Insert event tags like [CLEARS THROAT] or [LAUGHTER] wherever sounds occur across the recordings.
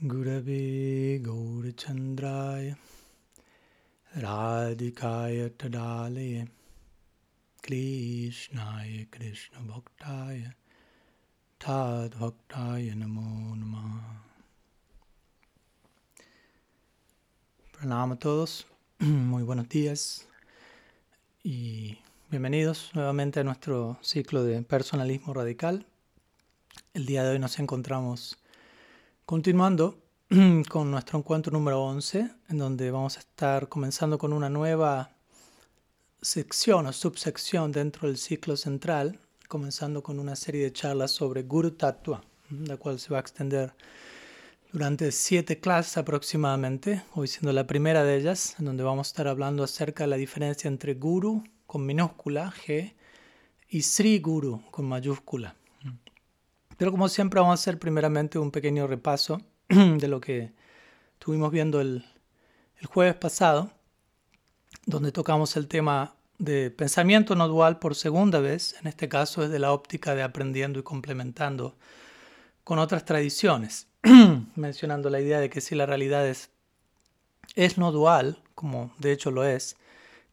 Gurave Gaurachandraya Radhikaya Tadalaye Krishnaya Krishna Bhaktaya Tad Bhaktaya Namo Namaha Pranam a todos, [CLEARS THROAT] muy buenos días y bienvenidos nuevamente a nuestro ciclo de personalismo radical. El día de hoy nos encontramos continuando [CLEARS THROAT] con nuestro encuentro número 11, en donde vamos a estar comenzando con una nueva sección o subsección dentro del ciclo central, comenzando con una serie de charlas sobre Guru Tattva, la cual se va a extender durante siete clases aproximadamente, hoy siendo la primera de ellas, en donde vamos a estar hablando acerca de la diferencia entre Guru con minúscula G y Sri Guru con mayúscula. Pero como siempre vamos a hacer primeramente un pequeño repaso [CLEARS THROAT] de lo que estuvimos viendo el, jueves pasado, donde tocamos el tema de pensamiento no dual por segunda vez, en este caso es de la óptica de aprendiendo y complementando con otras tradiciones. [CLEARS THROAT] mencionando la idea de que si la realidad es, es no dual, como de hecho lo es,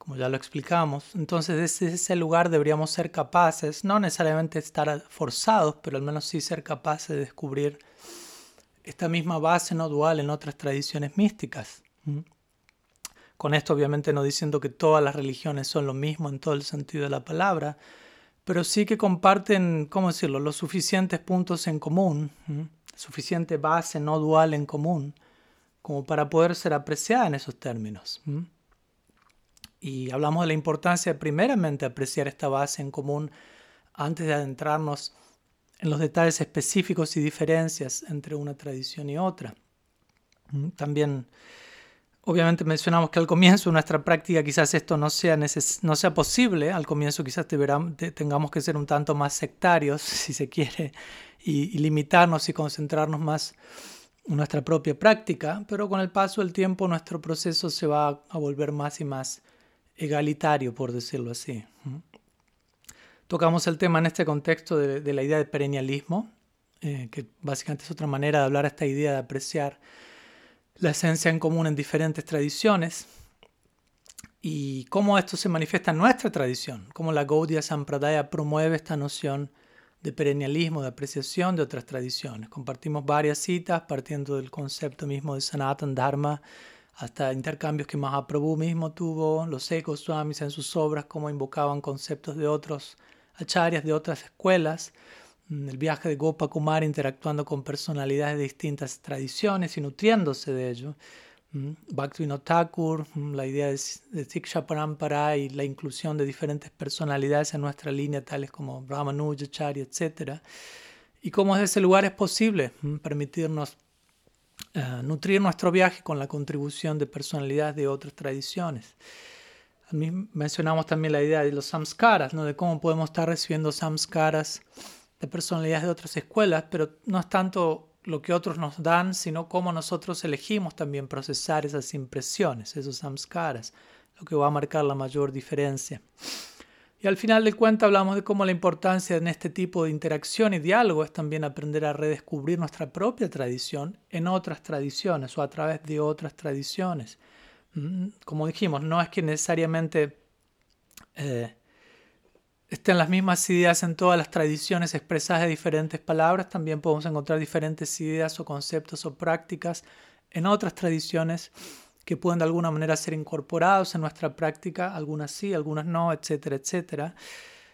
como ya lo explicamos, entonces desde ese lugar deberíamos ser capaces, no necesariamente estar forzados, pero al menos sí ser capaces de descubrir esta misma base no dual en otras tradiciones místicas. Con esto obviamente no diciendo que todas las religiones son lo mismo en todo el sentido de la palabra, pero sí que comparten, ¿cómo decirlo?, los suficientes puntos en común suficiente base no dual en común como para poder ser apreciada en esos términos. Y hablamos de la importancia de primeramente apreciar esta base en común antes de adentrarnos en los detalles específicos y diferencias entre una tradición y otra. También, obviamente mencionamos que al comienzo de nuestra práctica quizás esto no sea, no sea posible, al comienzo quizás tengamos que ser un tanto más sectarios, [LAUGHS] si se quiere, y, limitarnos y concentrarnos más en nuestra propia práctica, pero con el paso del tiempo nuestro proceso se va a volver más y más egalitario, por decirlo así. Tocamos el tema en este contexto de, la idea de perennialismo, eh, que básicamente es otra manera de hablar esta idea de apreciar la esencia en común en diferentes tradiciones y cómo esto se manifiesta en nuestra tradición, cómo la Gaudiya Sampradaya promueve esta noción de perennialismo, de apreciación de otras tradiciones. Compartimos varias citas partiendo del concepto mismo de Sanatan Dharma hasta intercambios que Mahaprabhu mismo tuvo, los ecos swamis en sus obras, cómo invocaban conceptos de otros acharyas de otras escuelas, mm, el viaje de Gopa Kumar interactuando con personalidades de distintas tradiciones y nutriéndose de ello. Bhaktivinoda Thakur, la idea de, Siksha Parampara y la inclusión de diferentes personalidades en nuestra línea, tales como Ramanuja, etc. Y cómo desde ese lugar es posible permitirnos eh, nutrir nuestro viaje con la contribución de personalidades de otras tradiciones. Mencionamos también la idea de los samskaras, ¿no? de cómo podemos estar recibiendo samskaras de personalidades de otras escuelas, pero no es tanto lo que otros nos dan, sino cómo nosotros elegimos también procesar esas impresiones, esos samskaras, lo que va a marcar la mayor diferencia. Y al final del cuento hablamos de cómo la importancia en este tipo de interacción y diálogo es también aprender a redescubrir nuestra propia tradición en otras tradiciones o a través de otras tradiciones. Mm, como dijimos, no es que necesariamente eh, estén las mismas ideas en todas las tradiciones expresadas de diferentes palabras, también podemos encontrar diferentes ideas o conceptos o prácticas en otras tradiciones que pueden de alguna manera ser incorporados en nuestra práctica, algunas sí, algunas no, etcétera, etcétera.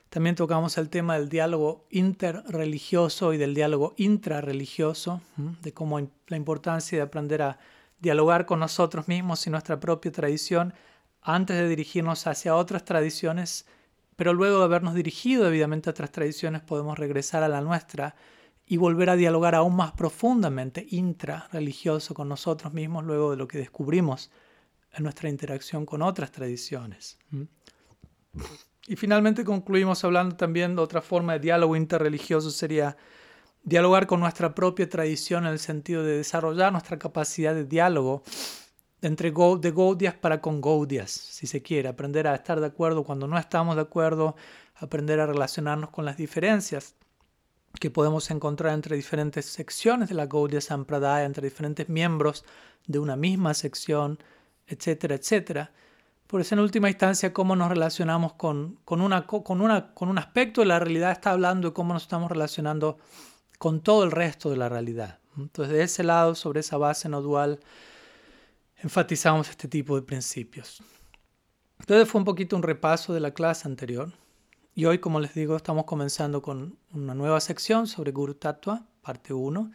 También tocamos el tema del diálogo interreligioso y del diálogo intrarreligioso, de cómo la importancia de aprender a dialogar con nosotros mismos y nuestra propia tradición antes de dirigirnos hacia otras tradiciones pero luego de habernos dirigido debidamente a otras tradiciones podemos regresar a la nuestra y volver a dialogar aún más profundamente, intra-religioso, con nosotros mismos luego de lo que descubrimos en nuestra interacción con otras tradiciones. Y finalmente concluimos hablando también de otra forma de diálogo interreligioso, sería dialogar con nuestra propia tradición en el sentido de desarrollar nuestra capacidad de diálogo entre de Gaudias para con Gaudias, si se quiere, aprender a estar de acuerdo cuando no estamos de acuerdo, aprender a relacionarnos con las diferencias. Que podemos encontrar entre diferentes secciones de la Gaudiya Sampradaya, entre diferentes miembros de una misma sección, etcétera, etcétera. Por eso, en última instancia, cómo nos relacionamos con, con, una, con, una, con un aspecto de la realidad está hablando de cómo nos estamos relacionando con todo el resto de la realidad. Entonces, de ese lado, sobre esa base no dual, enfatizamos este tipo de principios. Entonces, fue un poquito un repaso de la clase anterior. Y hoy, como les digo, estamos comenzando con una nueva sección sobre Guru Tattva, parte 1.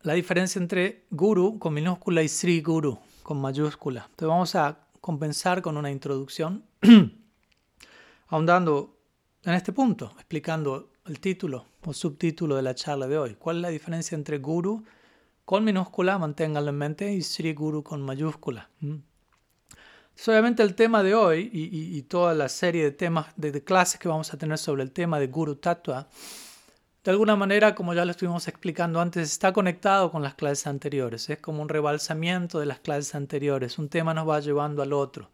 La diferencia entre Guru con minúscula y Sri Guru con mayúscula. Entonces vamos a compensar con una introducción, [CLEARS THROAT] ahondando en este punto, explicando el título o subtítulo de la charla de hoy. ¿Cuál es la diferencia entre Guru con minúscula, manténganlo en mente, y Sri Guru con mayúscula? ¿Mm? obviamente el tema de hoy y, toda la serie de temas, de, clases que vamos a tener sobre el tema de Guru Tattva, de alguna manera, como ya lo estuvimos explicando antes, está conectado con las clases anteriores. Es como un rebalsamiento de las clases anteriores. Un tema nos va llevando al otro.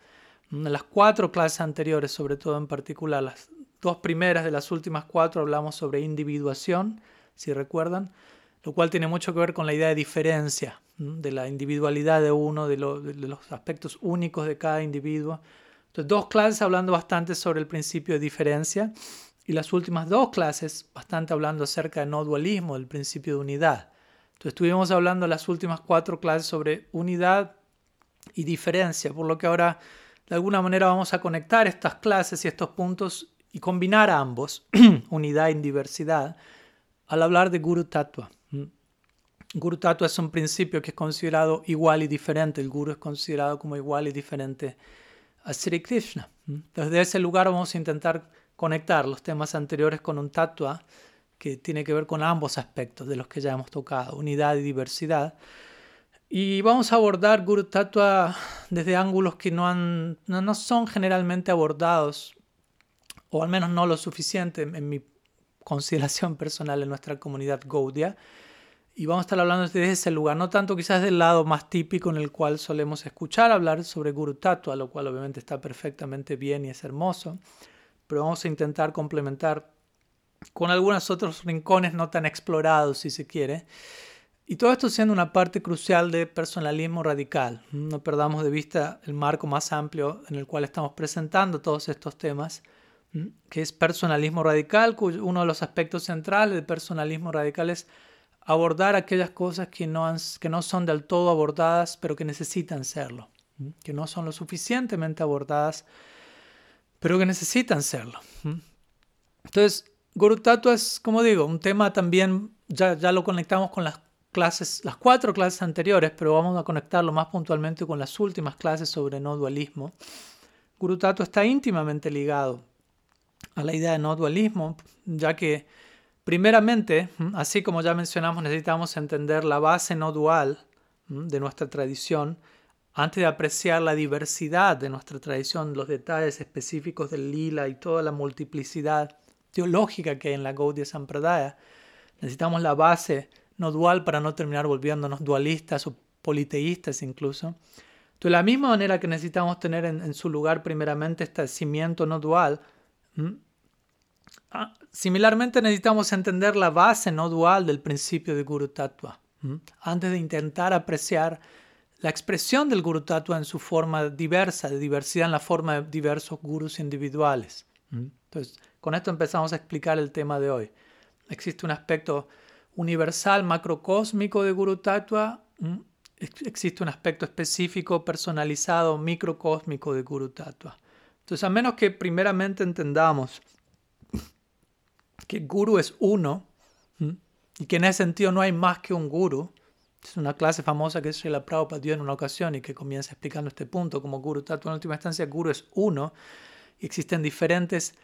En las cuatro clases anteriores, sobre todo en particular, las dos primeras de las últimas cuatro hablamos sobre individuación, si recuerdan, lo cual tiene mucho que ver con la idea de diferencia de la individualidad de uno, de, los aspectos únicos de cada individuo. Entonces, dos clases hablando bastante sobre el principio de diferencia y las últimas dos clases bastante hablando acerca de no dualismo, del principio de unidad. Entonces, estuvimos hablando las últimas cuatro clases sobre unidad y diferencia, por lo que ahora de alguna manera vamos a conectar estas clases y estos puntos y combinar ambos, [CLEARS THROAT] unidad y diversidad, al hablar de Guru Tattva. Guru Tattva es un principio que es considerado igual y diferente. El Guru es considerado como igual y diferente a Sri Krishna. Desde ese lugar vamos a intentar conectar los temas anteriores con un Tattva que tiene que ver con ambos aspectos de los que ya hemos tocado, unidad y diversidad. Y vamos a abordar Guru Tattva desde ángulos que no, no, son generalmente abordados, o al menos no lo suficiente en, en mi consideración personal en nuestra comunidad Gaudia y vamos a estar hablando desde ese lugar, no tanto quizás del lado más típico en el cual solemos escuchar hablar sobre Guru Tattva, lo cual obviamente está perfectamente bien y es hermoso, pero vamos a intentar complementar con algunos otros rincones no tan explorados, si se quiere. Y todo esto siendo una parte crucial de personalismo radical. No perdamos de vista el marco más amplio en el cual estamos presentando todos estos temas, que es personalismo radical, cuyo uno de los aspectos centrales del personalismo radical es abordar aquellas cosas que no, que no son del todo abordadas, pero que necesitan serlo, que no son lo suficientemente abordadas, pero que necesitan serlo. Entonces, Guru Tattva es, como digo, un tema también, ya, ya lo conectamos con las clases, las cuatro clases anteriores, pero vamos a conectarlo más puntualmente con las últimas clases sobre no dualismo. Guru Tattva está íntimamente ligado a la idea de no dualismo, ya que Primeramente, así como ya mencionamos, necesitamos entender la base no dual de nuestra tradición antes de apreciar la diversidad de nuestra tradición, los detalles específicos del lila y toda la multiplicidad teológica que hay en la Gaudiya Sampradaya. Necesitamos la base no dual para no terminar volviéndonos dualistas o politeístas incluso. De la misma manera que necesitamos tener en, su lugar primeramente este cimiento no dual, Ah, similarmente necesitamos entender la base no dual del principio de Guru Tattva antes de intentar apreciar la expresión del Guru Tattva en su forma diversa, de diversidad en la forma de diversos gurus individuales. Entonces, con esto empezamos a explicar el tema de hoy. Existe un aspecto universal, macrocósmico de Guru Tattva, existe un aspecto específico, personalizado, microcósmico de Guru Tattva. Entonces, a menos que primeramente entendamos que guru es uno y que en ese sentido no hay más que un guru. Es una clase famosa que Srila Prabhupada dio en una ocasión y que comienza explicando este punto como guru tattva. En última instancia, guru es uno y existen diferentes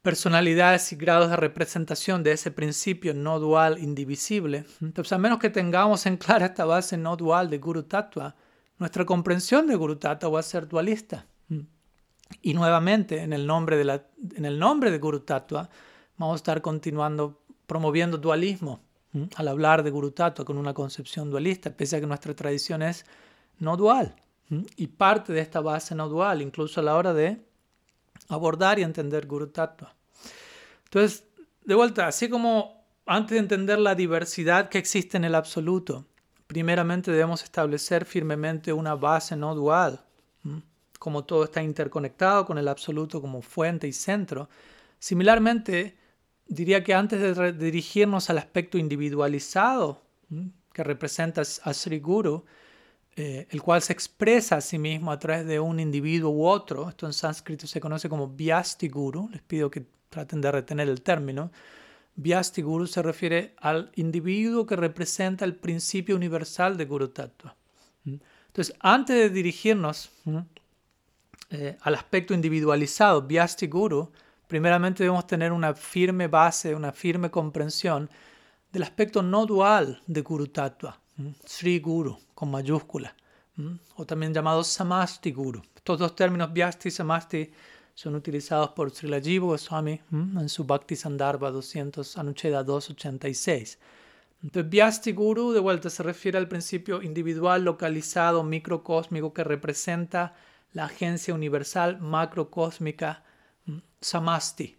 personalidades y grados de representación de ese principio no dual indivisible. Entonces, a menos que tengamos en clara esta base no dual de Guru Tattva, nuestra comprensión de Guru Tattva va a ser dualista. Y nuevamente, en el nombre de, la, en el nombre de Guru Tattva, vamos a estar continuando promoviendo dualismo al hablar de Guru Tattva con una concepción dualista, pese a que nuestra tradición es no dual. Y parte de esta base no dual, incluso a la hora de abordar y entender Guru Tattva. Entonces, de vuelta, así como antes de entender la diversidad que existe en el absoluto, primeramente debemos establecer firmemente una base no dual. Como todo está interconectado con el absoluto como fuente y centro. Similarmente, diría que antes de dirigirnos al aspecto individualizado que representa a Sri Guru, eh, el cual se expresa a sí mismo a través de un individuo u otro, esto en sánscrito se conoce como Vyasti Guru, les pido que traten de retener el término, Vyasti Guru se refiere al individuo que representa el principio universal de Guru Tattva. Entonces, antes de dirigirnos eh, al aspecto individualizado, Vyasti Guru, primeramente debemos tener una firme base, una firme comprensión del aspecto no dual de Guru Tattva, Sri Guru con mayúscula, o también llamado Samasti Guru. Estos dos términos, Vyasti y Samasti, son utilizados por Srila Jiva Goswami en su Bhakti Sandarbha 200, Anucheda 286. Entonces, Vyasti Guru, de vuelta, se refiere al principio individual, localizado, microcósmico, que representa la agencia universal macrocósmica Samasti,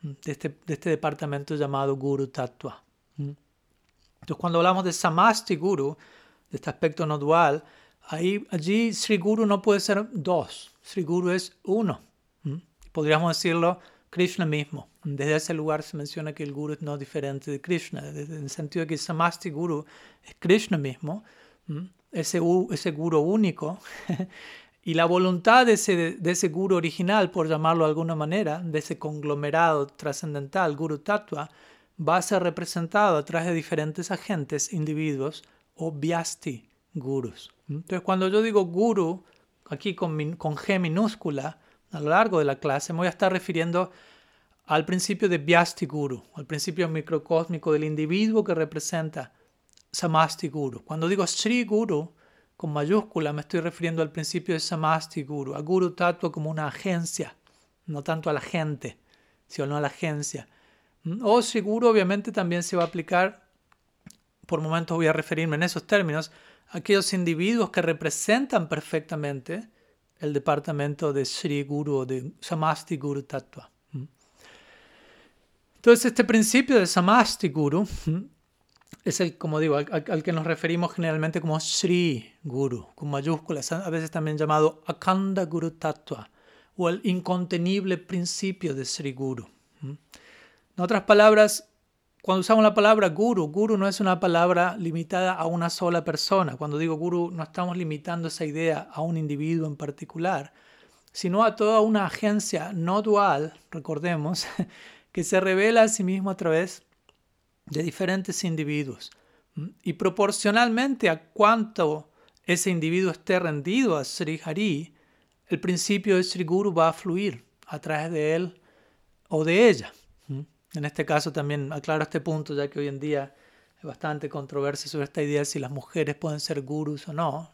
de este, de este departamento llamado Guru Tattva. Entonces, cuando hablamos de Samasti Guru, de este aspecto no dual, ahí, allí Sri Guru no puede ser dos, Sri Guru es uno. Podríamos decirlo Krishna mismo. Desde ese lugar se menciona que el Guru es no diferente de Krishna, en el sentido de que Samasti Guru es Krishna mismo, ese, ese Guru único. [LAUGHS] y la voluntad de ese, de ese Guru original, por llamarlo de alguna manera, de ese conglomerado trascendental, Guru Tattva, va a ser representado a través de diferentes agentes, individuos o vyasti gurus. Entonces, cuando yo digo guru, aquí con, con G minúscula, a lo largo de la clase, me voy a estar refiriendo al principio de vyasti guru, al principio microcósmico del individuo que representa samasti guru. Cuando digo Sri guru, con mayúscula, me estoy refiriendo al principio de samasti guru, a guru tattva como una agencia, no tanto a la gente, sino a la agencia. O seguro obviamente también se va a aplicar, por momentos voy a referirme en esos términos, a aquellos individuos que representan perfectamente el departamento de Sri Guru o de Samasti Guru Tattva. Entonces este principio de Samasti Guru es el, como digo, al, que nos referimos generalmente como Sri Guru, con mayúsculas, a veces también llamado Akanda Guru Tattva, o el incontenible principio de Sri Guru. En otras palabras, cuando usamos la palabra guru, guru no es una palabra limitada a una sola persona. Cuando digo guru, no estamos limitando esa idea a un individuo en particular, sino a toda una agencia no dual, recordemos, [LAUGHS] que se revela a sí mismo a través de diferentes individuos. Y proporcionalmente a cuánto ese individuo esté rendido a Sri Hari, el principio de Sri Guru va a fluir a través de él o de ella. En este caso también aclaro este punto, ya que hoy en día hay bastante controversia sobre esta idea de si las mujeres pueden ser gurus o no.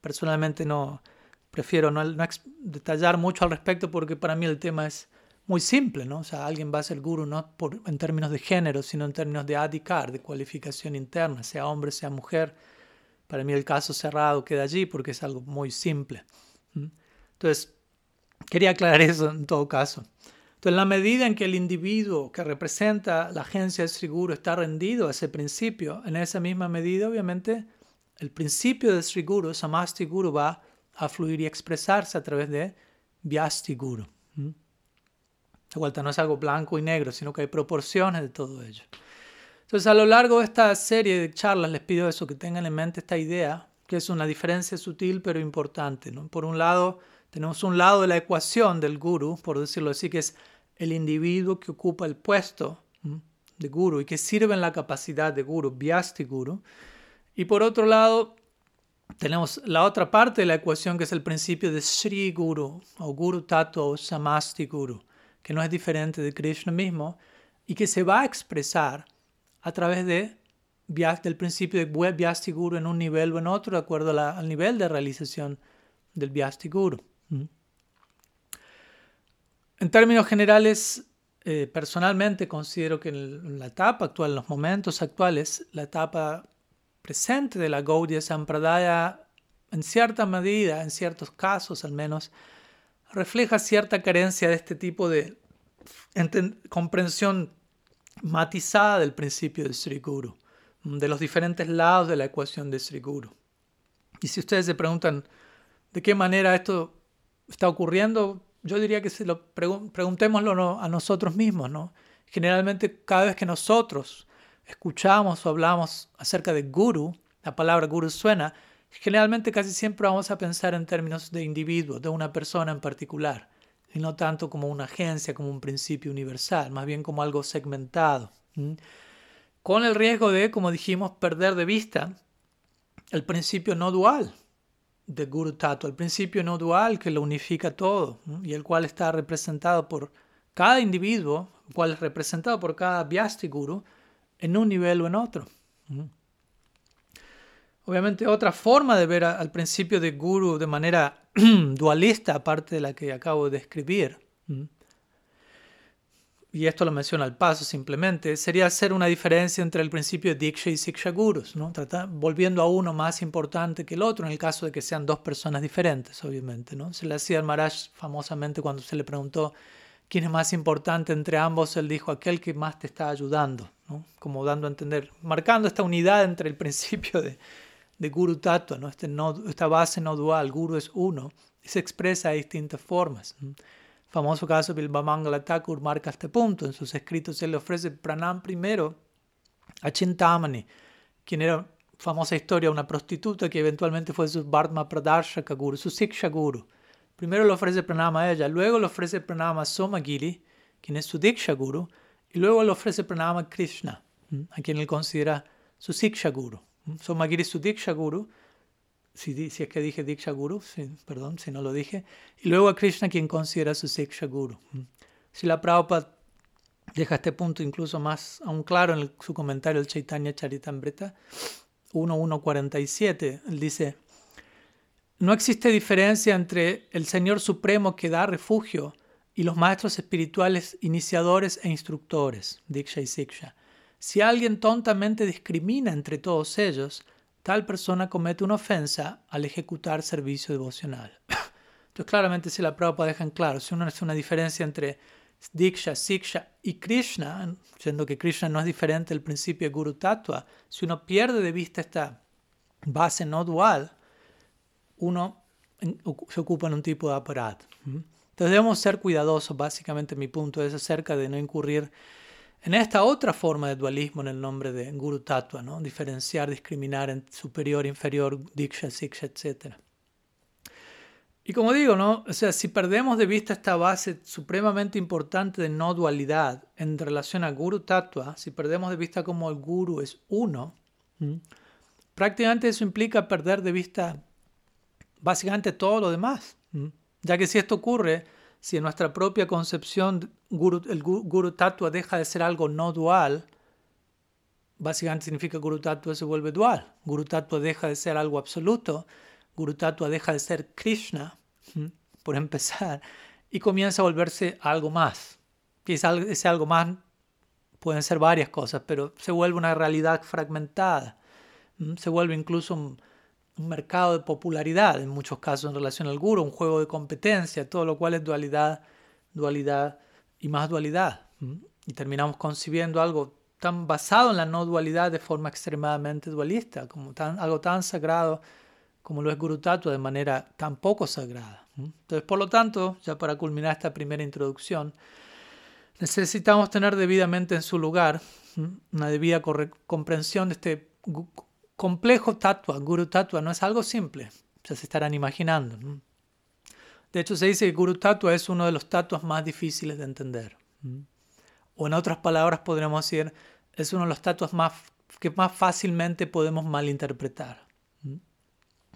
Personalmente no prefiero no, detallar mucho al respecto porque para mí el tema es muy simple, ¿no? O sea, alguien va a ser guru no en términos de género, sino en términos de adhikar, de cualificación interna, sea hombre, sea mujer. Para mí el caso cerrado queda allí porque es algo muy simple. Entonces, quería aclarar eso en todo caso. Entonces, en la medida en que el individuo que representa la agencia del Sri está rendido a ese principio, en esa misma medida, obviamente, el principio del Sri Guru, Samasti Guru, va a fluir y expresarse a través de Vyasti Guru. De vuelta, no es algo blanco y negro, sino que hay proporciones de todo ello. Entonces, a lo largo de esta serie de charlas, les pido eso, que tengan en mente esta idea, que es una diferencia sutil pero importante. Por un lado, tenemos un lado de la ecuación del guru, por decirlo así, que es el individuo que ocupa el puesto de guru y que sirve en la capacidad de guru, vyasti guru. Y por otro lado, tenemos la otra parte de la ecuación que es el principio de Sri Guru o Guru Tattva o Samasti Guru, que no es diferente de Krishna mismo y que se va a expresar a través de, del principio de Vyasti Guru en un nivel o en otro, de acuerdo al nivel de realización del Vyasti Guru. En términos generales, eh, personalmente considero que en la etapa actual, en los momentos actuales, la etapa presente de la Gaudiya Sampradaya, en cierta medida, en ciertos casos al menos, refleja cierta carencia de este tipo de comprensión matizada del principio de Sri Guru, de los diferentes lados de la ecuación de Sri Guru. Y si ustedes se preguntan de qué manera esto está ocurriendo, yo diría que se lo preguntémoslo a nosotros mismos, ¿no? Generalmente cada vez que nosotros escuchamos o hablamos acerca de guru, la palabra guru suena, generalmente casi siempre vamos a pensar en términos de individuo, de una persona en particular, y no tanto como una agencia, como un principio universal, más bien como algo segmentado. Con el riesgo de, como dijimos, perder de vista el principio no dual de Guru Tattva, el principio no dual que lo unifica todo y el cual está representado por cada individuo, el cual es representado por cada Vyasti Guru en un nivel o en otro. Obviamente otra forma de ver al principio de Guru de manera [CLEARS THROAT] dualista, aparte de la que acabo de describir, y esto lo menciona al paso simplemente, sería hacer una diferencia entre el principio de Diksha y Siksha Gurus, ¿no? volviendo a uno más importante que el otro en el caso de que sean dos personas diferentes, obviamente. ¿no? Se le hacía al Maharaj famosamente cuando se le preguntó quién es más importante entre ambos, él dijo aquel que más te está ayudando, ¿no? como dando a entender, marcando esta unidad entre el [LAUGHS] principio de, de Guru Tattva, ¿no? Este no, esta base no dual, Guru es uno, se expresa de distintas formas famoso caso Bilbamangala Thakur marca este punto. En sus escritos él le ofrece pranam primero a Chintamani, quien era famosa historia, una prostituta que eventualmente fue su Bhartma Pradarshaka Guru, su Siksha Guru. Primero le ofrece pranam a ella, luego le ofrece pranam a Somagiri, quien es su Diksha Guru, y luego le ofrece pranam a Krishna, a quien él considera su Siksha Guru. Somagiri es su Diksha Guru, si, es que dije Diksha Guru, perdón si no lo dije, y luego a Krishna quien considera su Siksha Guru. Si la Prabhupada deja este punto incluso más aún claro en su comentario el Chaitanya Charitamrita 1.1.47, él dice, no existe diferencia entre el Señor Supremo que da refugio y los maestros espirituales iniciadores e instructores, Diksha y Siksha. Si alguien tontamente discrimina entre todos ellos, tal persona comete una ofensa al ejecutar servicio devocional. [CLEARS THROAT] Entonces, claramente, si la Prabhupada deja en claro, si uno hace una diferencia entre Diksha, Siksha y Krishna, siendo que Krishna no es diferente del principio de Guru Tattva, si uno pierde de vista esta base no dual, uno se ocupa en un tipo de aparato. Entonces debemos ser cuidadosos, básicamente mi punto es acerca de no incurrir en esta otra forma de dualismo en el nombre de Guru Tattva, ¿no? diferenciar, discriminar en superior, inferior, Diksha, Siksha, etc. Y como digo, ¿no? o sea, si perdemos de vista esta base supremamente importante de no dualidad en relación a Guru Tattva, si perdemos de vista como el Guru es uno, prácticamente eso implica perder de vista básicamente todo lo demás. Ya que si esto ocurre, si en nuestra propia concepción el Guru Tattva deja de ser algo no dual, básicamente significa Guru Tattva se vuelve dual. Guru Tattva deja de ser algo absoluto, Guru Tattva deja de ser Krishna, por empezar, y comienza a volverse algo más. Y ese algo más pueden ser varias cosas, pero se vuelve una realidad fragmentada. Se vuelve incluso un mercado de popularidad en muchos casos en relación al guru, un juego de competencia, todo lo cual es dualidad, dualidad y más dualidad. Y terminamos concibiendo algo tan basado en la no dualidad de forma extremadamente dualista, como algo tan sagrado como lo es Guru Tattva de manera tan poco sagrada. Entonces, por lo tanto, ya para culminar esta primera introducción, necesitamos tener debidamente en su lugar una debida comprensión de este complejo tatua, guru tatua, no es algo simple, ya se estarán imaginando. De hecho, se dice que guru tatua es uno de los tatuas más difíciles de entender. O en otras palabras, podríamos decir, es uno de los tatuas más, que más fácilmente podemos malinterpretar.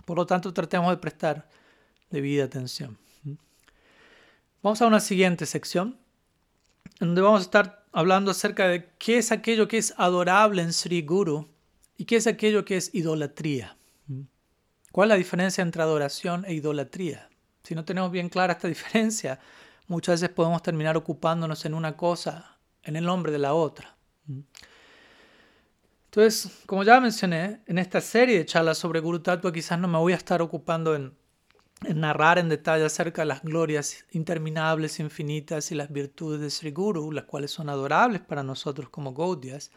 Por lo tanto, tratemos de prestar debida atención. Vamos a una siguiente sección, donde vamos a estar hablando acerca de qué es aquello que es adorable en Sri Guru ¿Y qué es aquello que es idolatría? ¿Cuál es la diferencia entre adoración e idolatría? Si no tenemos bien clara esta diferencia, muchas veces podemos terminar ocupándonos en una cosa en el nombre de la otra. Entonces, como ya mencioné, en esta serie de charlas sobre Guru Tattva quizás no me voy a estar ocupando en en narrar en detalle acerca de las glorias interminables, infinitas y las virtudes de Sri Guru, las cuales son adorables para nosotros como Gaudias,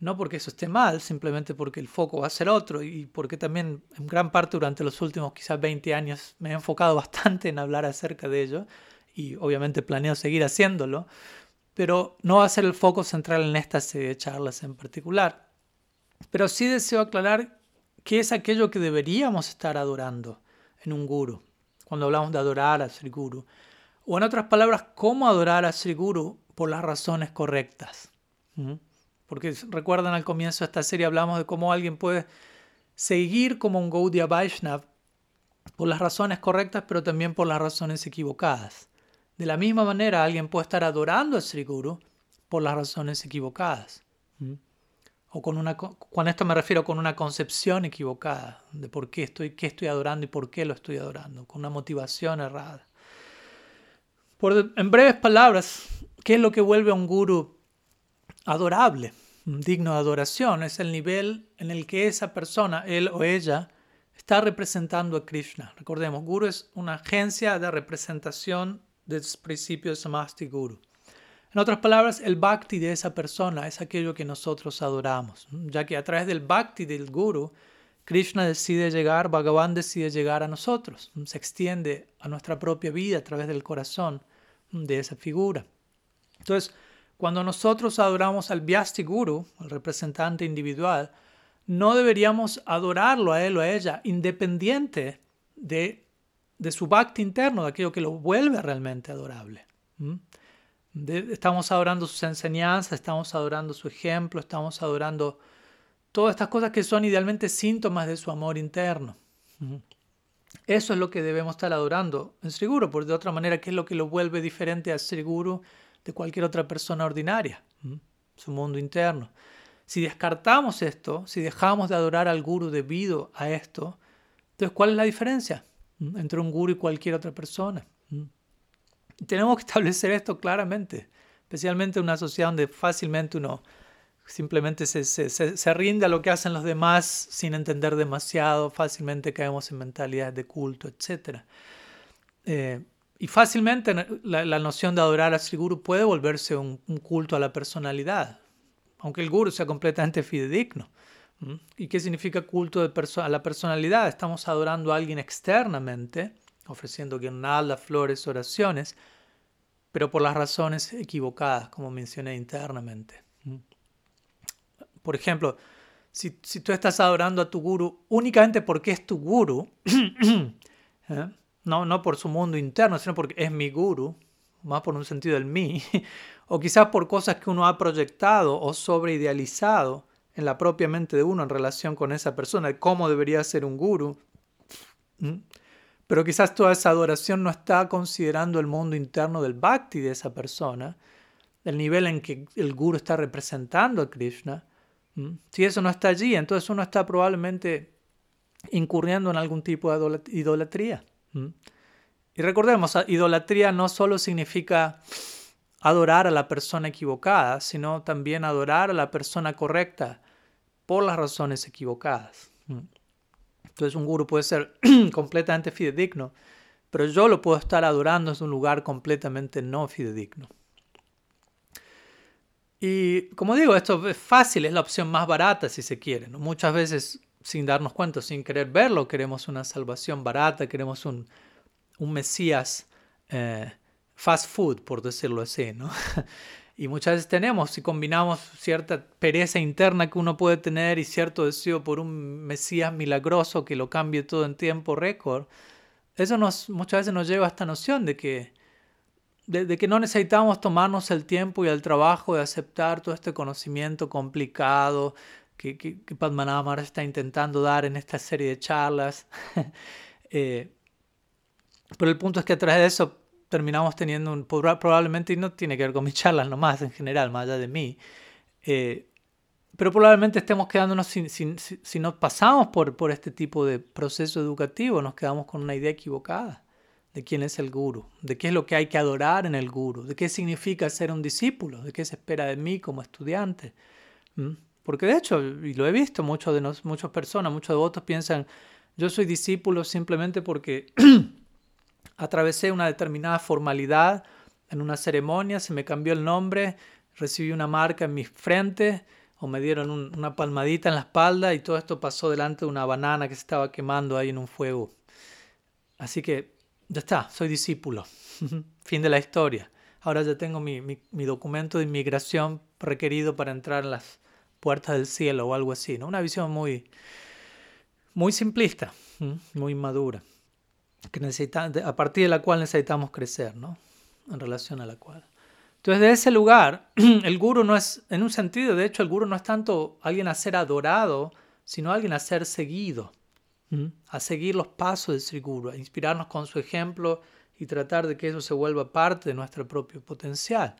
no porque eso esté mal, simplemente porque el foco va a ser otro y porque también en gran parte durante los últimos quizás 20 años me he enfocado [LAUGHS] bastante en hablar acerca de ello y obviamente planeo seguir haciéndolo, pero no va a ser el foco central en esta serie de charlas en particular. Pero sí deseo aclarar qué es aquello que deberíamos estar adorando en un guru, cuando hablamos de adorar a Sri Guru. O en otras palabras, cómo adorar a Sri Guru por las razones correctas. Porque recuerdan al comienzo de esta serie hablamos de cómo alguien puede seguir como un Gaudiya Vaishnav por las razones correctas, pero también por las razones equivocadas. De la misma manera, alguien puede estar adorando a Sri Guru por las razones equivocadas o con una, con esto me refiero con una concepción equivocada de por qué estoy, qué estoy adorando y por qué lo estoy adorando, con una motivación errada. Por, en breves palabras, ¿qué es lo que vuelve a un guru adorable, digno de adoración? Es el nivel en el que esa persona, él o ella, está representando a Krishna. Recordemos, guru es una agencia de representación del principio de Samasti Guru. En otras palabras, el bhakti de esa persona es aquello que nosotros adoramos, ya que a través del bhakti del guru, Krishna decide llegar, Bhagavan decide llegar a nosotros, se extiende a nuestra propia vida a través del corazón de esa figura. Entonces, cuando nosotros adoramos al Vyasti Guru, el representante individual, no deberíamos adorarlo a él o a ella independiente de, de su bhakti interno, de aquello que lo vuelve realmente adorable estamos adorando sus enseñanzas, estamos adorando su ejemplo, estamos adorando todas estas cosas que son idealmente síntomas de su amor interno. Eso es lo que debemos estar adorando en Sri Guru, porque de otra manera, ¿qué es lo que lo vuelve diferente a Sri Guru de cualquier otra persona ordinaria? Su mundo interno. Si descartamos esto, si dejamos de adorar al Guru debido a esto, entonces ¿cuál es la diferencia entre un Guru y cualquier otra persona? tenemos que [LAUGHS] establecer esto claramente, especialmente en una sociedad donde fácilmente uno simplemente se, se, se, rinde a lo que hacen los demás sin entender demasiado, fácilmente caemos en mentalidades de culto, etc. y fácilmente la, noción de adorar a Sri Guru puede volverse un, culto a la personalidad, aunque el Guru sea completamente fidedigno. ¿Y qué significa culto a la personalidad? Estamos adorando a alguien externamente ofreciendo guirnalda, flores, oraciones, pero por las razones equivocadas, como mencioné internamente. Por ejemplo, si, tú estás adorando a tu guru únicamente porque es tu guru, [CLEARS THROAT] ¿eh? No, no por su mundo interno, sino porque es mi guru, más por un sentido del mí, [LAUGHS] o quizás por cosas que uno ha proyectado o sobreidealizado en la propia mente de uno en relación con esa persona, de cómo debería ser un guru pero quizás toda esa adoración no está considerando el mundo interno del bhakti de esa persona, el nivel en que el guru está representando a Krishna. Si eso no está allí, entonces uno está probablemente incurriendo en algún tipo de idolatría. Y recordemos, idolatría no solo significa adorar a la persona equivocada, sino también adorar a la persona correcta por las razones equivocadas. Entonces un guru puede ser [CLEARS THROAT] completamente fidedigno, pero yo lo puedo estar adorando en un lugar completamente no fidedigno. Y como digo, esto es fácil, es la opción más barata si se quiere. Muchas veces sin darnos cuenta, sin querer verlo, queremos una salvación barata, queremos un, un Mesías eh, fast food, por decirlo así. ¿no? [LAUGHS] Y muchas veces tenemos, si combinamos cierta pereza interna que uno puede tener y cierto deseo por un Mesías milagroso que lo cambie todo en tiempo récord, eso nos, muchas veces nos lleva a esta noción de que, de, que no necesitamos tomarnos el tiempo y el trabajo de aceptar todo este conocimiento complicado que, que, que Padmanabhara está intentando dar en esta serie de charlas. [LAUGHS] eh, pero el punto es que a través de eso terminamos teniendo un, probablemente, y no tiene que ver con mis charlas nomás en general, más allá de mí, eh, pero probablemente estemos quedándonos, sin, si no pasamos por, por este tipo de proceso educativo, nos quedamos con una idea equivocada de quién es el guru, de qué es lo que hay que adorar en el guru, de qué significa ser un discípulo, de qué se espera de mí como estudiante. Porque de hecho, y lo he visto, muchos de nos, muchas personas, muchos devotos piensan, Yo soy discípulo simplemente porque [CLEARS THROAT] atravesé una determinada formalidad en una ceremonia, se me cambió el nombre, recibí una marca en mi frente o me dieron una palmadita en la espalda y todo esto pasó delante de una banana que se estaba quemando ahí en un fuego. Así que ya está, soy discípulo. [LAUGHS] fin de la historia. Ahora ya tengo mi, mi, documento de inmigración requerido para entrar en las puertas del cielo o algo así. ¿no? Una visión muy, muy simplista, muy madura, que necesita, a partir de la cual necesitamos crecer, ¿no? en relación a la cual. Entonces, de ese lugar, [CLEARS THROAT] el guru no es, en un sentido, de hecho, el guru no es tanto alguien a ser adorado, sino alguien a ser seguido, a seguir los pasos de Sri Guru, a inspirarnos con su ejemplo y tratar de que eso se vuelva parte de nuestro propio potencial.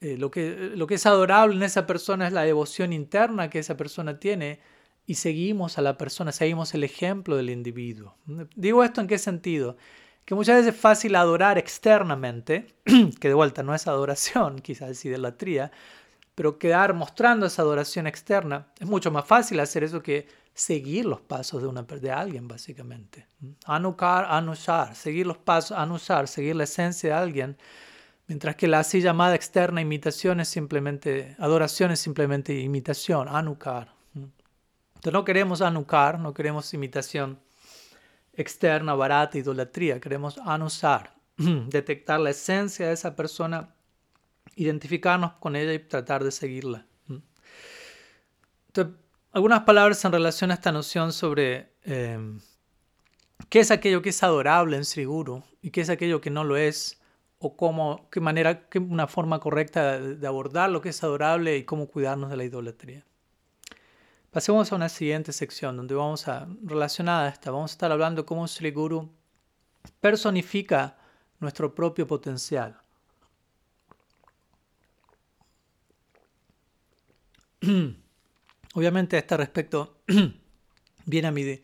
Eh, lo, que, lo que es adorable en esa persona es la devoción interna que esa persona tiene y seguimos a la persona, seguimos el ejemplo del individuo. Digo esto en qué sentido? Que muchas veces es fácil adorar externamente, [CLEARS THROAT] que de vuelta no es adoración, [LAUGHS] quizás es idolatría, pero quedar mostrando esa adoración externa es mucho más fácil hacer eso que seguir los pasos de, una, de alguien, básicamente. Anukar, anusar, seguir los pasos, anusar, seguir la esencia de alguien, mientras que la así llamada externa imitación es simplemente, adoración es simplemente imitación, anukar. Entonces no queremos anukar, no queremos imitación externa, barata, idolatría, queremos anusar, [CLEARS THROAT] detectar la esencia de esa persona, identificarnos con ella y tratar de seguirla. Entonces, algunas palabras en relación a esta noción sobre em, qué es aquello que es adorable en Sri Guru y qué es aquello que no lo es, o cómo, qué manera, qué una forma correcta de abordar lo que es adorable y cómo cuidarnos de la idolatría. Pasemos a una siguiente sección donde vamos a, relacionada a esta, vamos a estar hablando cómo Sri Guru personifica nuestro propio potencial. [CLEARS THROAT] Obviamente a este respecto [CLEARS THROAT] viene a mi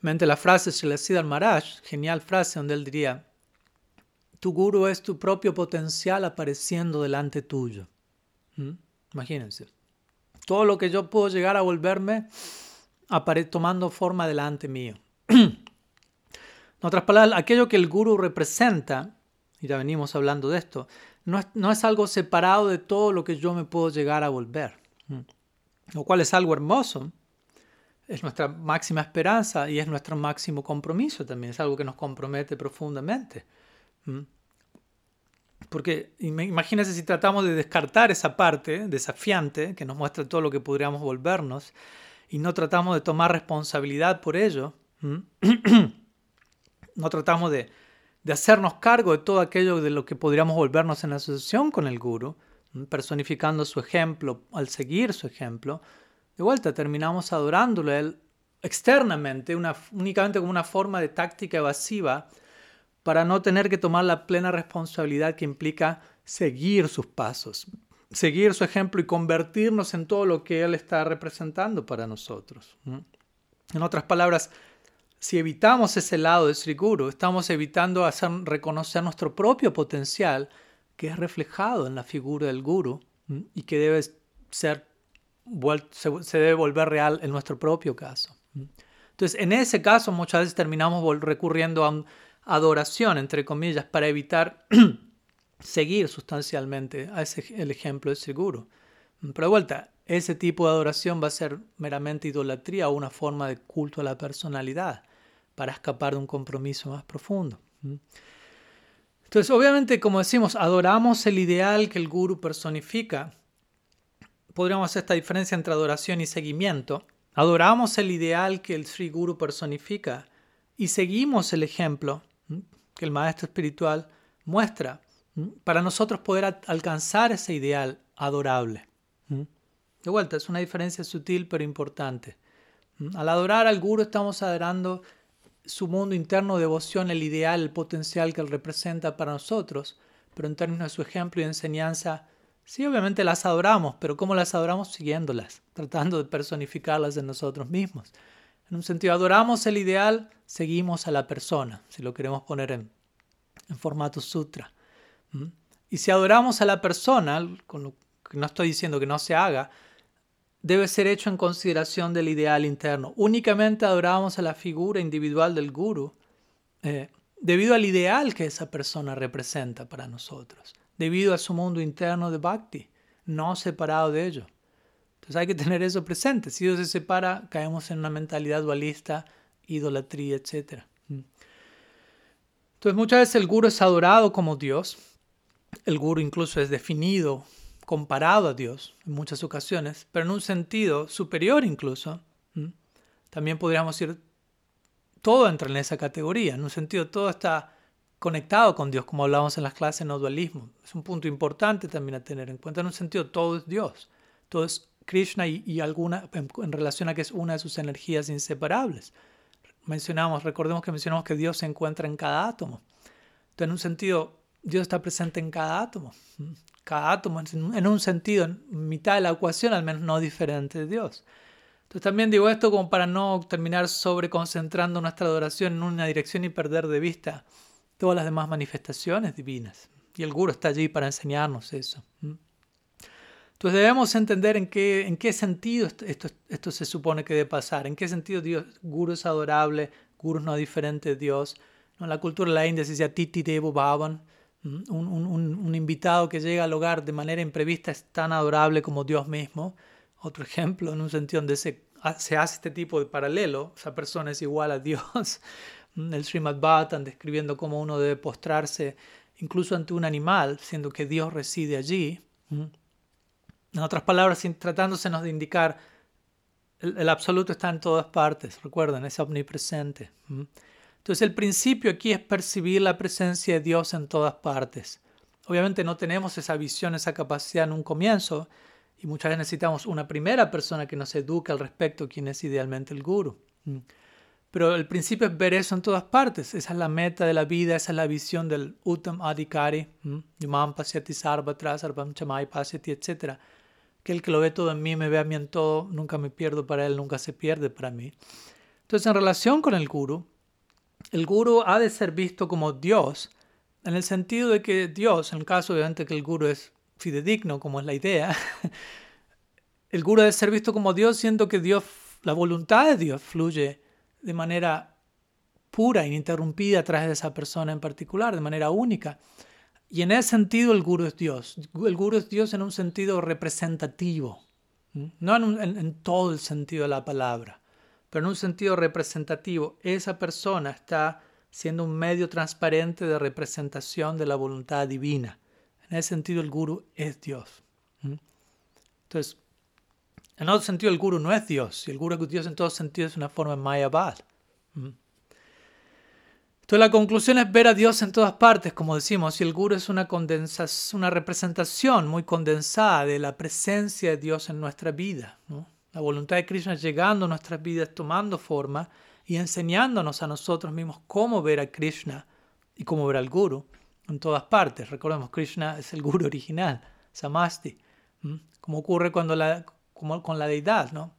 mente la frase de al Maharaj, genial frase donde él diría, tu guru es tu propio potencial apareciendo delante tuyo. ¿Mm? Imagínense. Todo lo que yo puedo llegar a volverme tomando forma delante mío. [CLEARS THROAT] en otras palabras, aquello que el guru representa, y ya venimos hablando de esto, no es, no es algo separado de todo lo que yo me puedo llegar a volver. ¿Mm? lo cual es algo hermoso. Es nuestra máxima esperanza y es nuestro máximo compromiso también, es algo que nos compromete profundamente. Porque imagínense si tratamos de descartar esa parte desafiante que nos muestra todo lo que podríamos volvernos y no tratamos de tomar responsabilidad por ello, [CLEARS THROAT] no tratamos de, hacernos cargo de todo aquello de lo que podríamos volvernos en asociación con el guru, personificando su ejemplo, al seguir su ejemplo, de vuelta terminamos adorándolo a él externamente, únicamente como una forma de táctica evasiva para no tener que tomar la plena responsabilidad que implica seguir sus pasos, seguir su ejemplo y convertirnos en todo lo que él está representando para nosotros. En otras palabras, si evitamos ese lado de Sri estamos evitando hacer reconocer nuestro propio potencial que es reflejado en la figura del guru y que debe ser, se, debe volver real en nuestro propio caso. Entonces, en ese caso muchas veces terminamos recurriendo a adoración, entre comillas, para evitar [CLEARS THROAT] seguir sustancialmente el ejemplo de ese guru. Pero de vuelta, ese tipo de adoración va a ser meramente idolatría o una forma de culto a la personalidad para escapar de un compromiso más profundo. Entonces, obviamente, como decimos, adoramos el ideal que el guru personifica. Podríamos hacer esta diferencia entre adoración y seguimiento. Adoramos el ideal que el Sri Guru personifica y seguimos el ejemplo que el maestro espiritual muestra para nosotros poder alcanzar ese ideal adorable. De vuelta, es una diferencia sutil pero importante. Al adorar al guru estamos adorando su mundo interno de devoción, el ideal, el potencial que él representa para nosotros, pero en términos de su ejemplo y enseñanza, sí, obviamente las adoramos, pero ¿cómo las adoramos? Siguiéndolas, tratando de personificarlas en nosotros mismos. En un sentido, adoramos el ideal, seguimos a la persona, si lo queremos poner en, en formato sutra. Y si adoramos a la persona, que no estoy diciendo que no se haga, debe ser hecho en consideración del ideal interno. Únicamente adoramos a la figura individual del guru eh, debido al ideal que esa persona representa para nosotros, debido a su mundo interno de bhakti, no separado de ello. Hay que tener eso presente. Si Dios se separa, caemos en una mentalidad dualista, idolatría, etc. Mm. Entonces muchas veces el guru es adorado como Dios. El guru incluso es definido comparado a Dios en muchas ocasiones, pero en un sentido superior incluso. También podríamos decir, todo entra en esa categoría, en un sentido todo está conectado con Dios, como hablábamos en las clases no dualismo. Es un punto importante también a tener en cuenta. En un sentido todo es Dios, todo es Krishna y, alguna en, relación a que es una de sus energías inseparables. Mencionamos, recordemos que mencionamos que Dios se encuentra en cada átomo. Entonces, en un sentido, Dios está presente en cada átomo cada átomo en un sentido, en mitad de la ecuación, al menos no diferente de Dios. Entonces también digo esto como para no terminar sobreconcentrando nuestra adoración en una dirección y perder de vista todas las demás manifestaciones divinas. Y el Guru está allí para enseñarnos eso. Entonces debemos entender en qué, en qué sentido esto, esto, se supone que debe pasar, en qué sentido Dios, Guru es adorable, Guru es no diferente de Dios. En la cultura de la India se dice Titi Devo Bhavan, un, invitado que llega al hogar de manera imprevista es tan adorable como Dios mismo. Otro ejemplo, en un sentido donde se, se hace este tipo de paralelo, esa persona es igual a Dios. [LAUGHS] El Srimad Bhattan describiendo cómo uno debe postrarse incluso ante un animal, siendo que Dios reside allí. En otras palabras, tratándosenos de indicar, el, el absoluto está en todas partes, recuerden, es omnipresente. Entonces el principio aquí es percibir la presencia de Dios en todas partes. Obviamente no tenemos esa visión, esa capacidad en un comienzo y muchas veces necesitamos una primera persona que nos eduque al respecto, quien es idealmente el guru. Pero el principio es ver eso en todas partes. Esa es la meta de la vida, esa es la visión del Uttam Adhikari. Yumam Pasyati Sarvatra, Sarvam Chamai Pasyati, etc. Que el que lo ve todo en mí, me ve a mí en todo, nunca me pierdo para él, nunca se pierde para mí. Entonces, en relación con el guru, el guru ha de ser visto como Dios, en el sentido de que Dios, en el caso obviamente que el guru es fidedigno, como es la idea, [LAUGHS] el guru ha de ser visto como Dios, siendo que Dios, la voluntad de Dios fluye de manera pura, ininterrumpida a través de esa persona en particular, de manera única. Y en ese sentido el guru es Dios. El guru es Dios en un sentido representativo, no en todo el sentido de la palabra pero en un sentido representativo, esa persona está siendo un medio transparente de representación de la voluntad divina. En ese sentido, el guru es Dios. Entonces, en otro sentido, el guru no es Dios. Y el guru es Dios en todos sentidos es una forma mayabad. Entonces, la conclusión es ver a Dios en todas partes, como decimos, y el guru es una, una representación muy condensada de la presencia de Dios en nuestra vida. La voluntad de Krishna llegando a nuestras vidas, tomando forma y enseñándonos a nosotros mismos cómo ver a Krishna y cómo ver al Guru en todas partes. Recordemos, Krishna es el Guru original, Samasti, como ocurre cuando con la deidad, ¿no?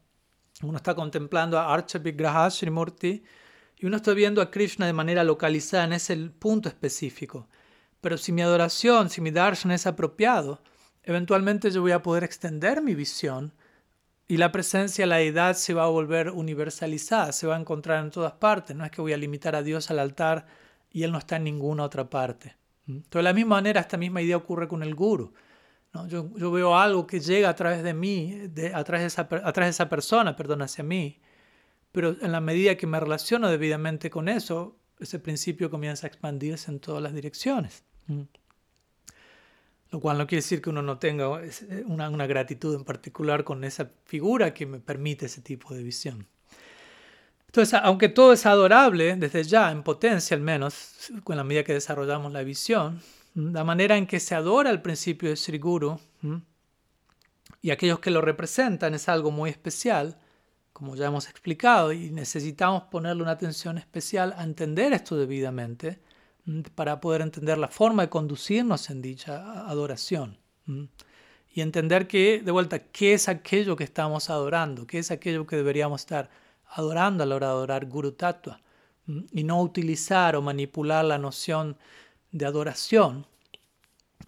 Uno está contemplando a Archa Vigraha Srimurti y uno está viendo a Krishna de manera localizada en ese punto específico. Pero si mi adoración, si mi darshan es apropiado, eventualmente yo voy a poder extender mi visión y la presencia, la edad se va a volver universalizada, se va a encontrar en todas partes. No es que voy a limitar a Dios al altar y Él no está en ninguna otra parte. Entonces, de la misma manera, esta misma idea ocurre con el guru. yo, veo algo que llega a través de mí, de, a, través de esa, a través de esa persona, perdón, hacia mí. Pero en la medida que me relaciono debidamente con eso, ese principio comienza a expandirse en todas las direcciones. Lo cual no quiere decir que uno no tenga eh, una, una gratitud en particular con esa figura que me permite ese tipo de visión. Entonces, aunque todo es adorable desde ya, en potencia al menos, con la medida que desarrollamos la visión, la manera en que se adora el principio de Sri Guru y aquellos que lo representan es algo muy especial, como ya hemos explicado, y necesitamos ponerle una atención especial a entender esto debidamente para poder entender la forma de conducirnos en dicha adoración. Y entender que, de vuelta, qué es aquello que estamos adorando, qué es aquello que deberíamos estar adorando a la hora de adorar Guru Tattva. Y no utilizar o manipular la noción de adoración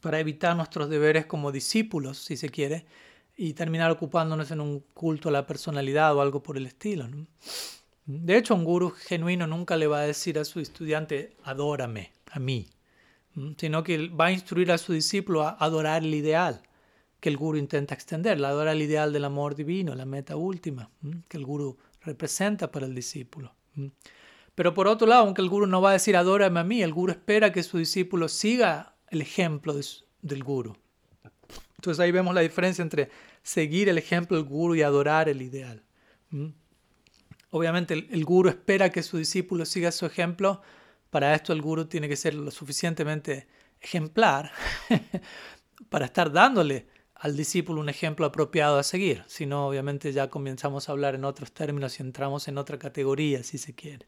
para evitar nuestros deberes como discípulos, si se quiere, y terminar ocupándonos en un culto a la personalidad o algo por el estilo. De hecho, un guru genuino nunca le va a decir a su estudiante, adórame, a mí, sino que va a instruir a su discípulo a adorar el ideal que el guru intenta extender, la adorar el ideal del amor divino, la meta última, que el guru representa para el discípulo. Pero por otro lado, aunque el guru no va a decir adórame a mí, el guru espera que su discípulo siga el ejemplo del guru. Entonces ahí vemos la diferencia entre seguir el ejemplo del guru y adorar el ideal. Obviamente el, el guru espera que su discípulo siga su ejemplo. Para esto el guru tiene que ser lo suficientemente ejemplar [LAUGHS] para estar dándole al discípulo un ejemplo apropiado a seguir. Si no, obviamente ya comenzamos a hablar en otros términos y entramos en otra categoría, si se quiere.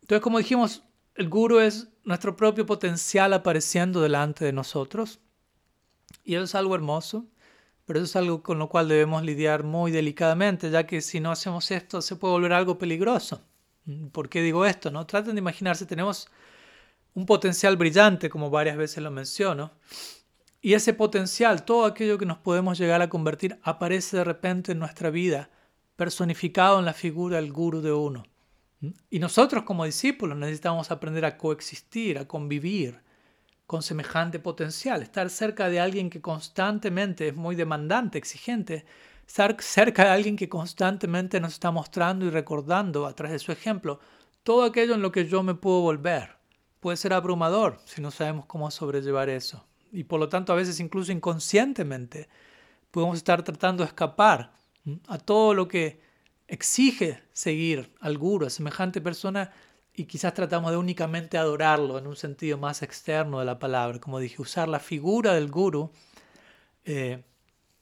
Entonces, como dijimos, el guru es nuestro propio potencial apareciendo delante de nosotros. Y eso es algo hermoso, pero eso es algo con lo cual debemos lidiar muy delicadamente, ya que si no hacemos esto se puede volver algo peligroso. ¿Por qué digo esto? No? Traten de imaginarse, tenemos un potencial brillante, como varias veces lo menciono, y ese potencial, todo aquello que nos podemos llegar a convertir, aparece de repente en nuestra vida, personificado en la figura del guru de uno. Y nosotros como discípulos necesitamos aprender a coexistir, a convivir con semejante potencial, estar cerca de alguien que constantemente es muy demandante, exigente, estar cerca de alguien que constantemente nos está mostrando y recordando a través de su ejemplo todo aquello en lo que yo me puedo volver. Puede ser abrumador si no sabemos cómo sobrellevar eso. Y por lo tanto a veces incluso inconscientemente podemos estar tratando de escapar a todo lo que exige seguir al guru, a semejante persona, y quizás tratamos de únicamente adorarlo en un sentido más externo de la palabra, como dije, usar la figura del guru eh,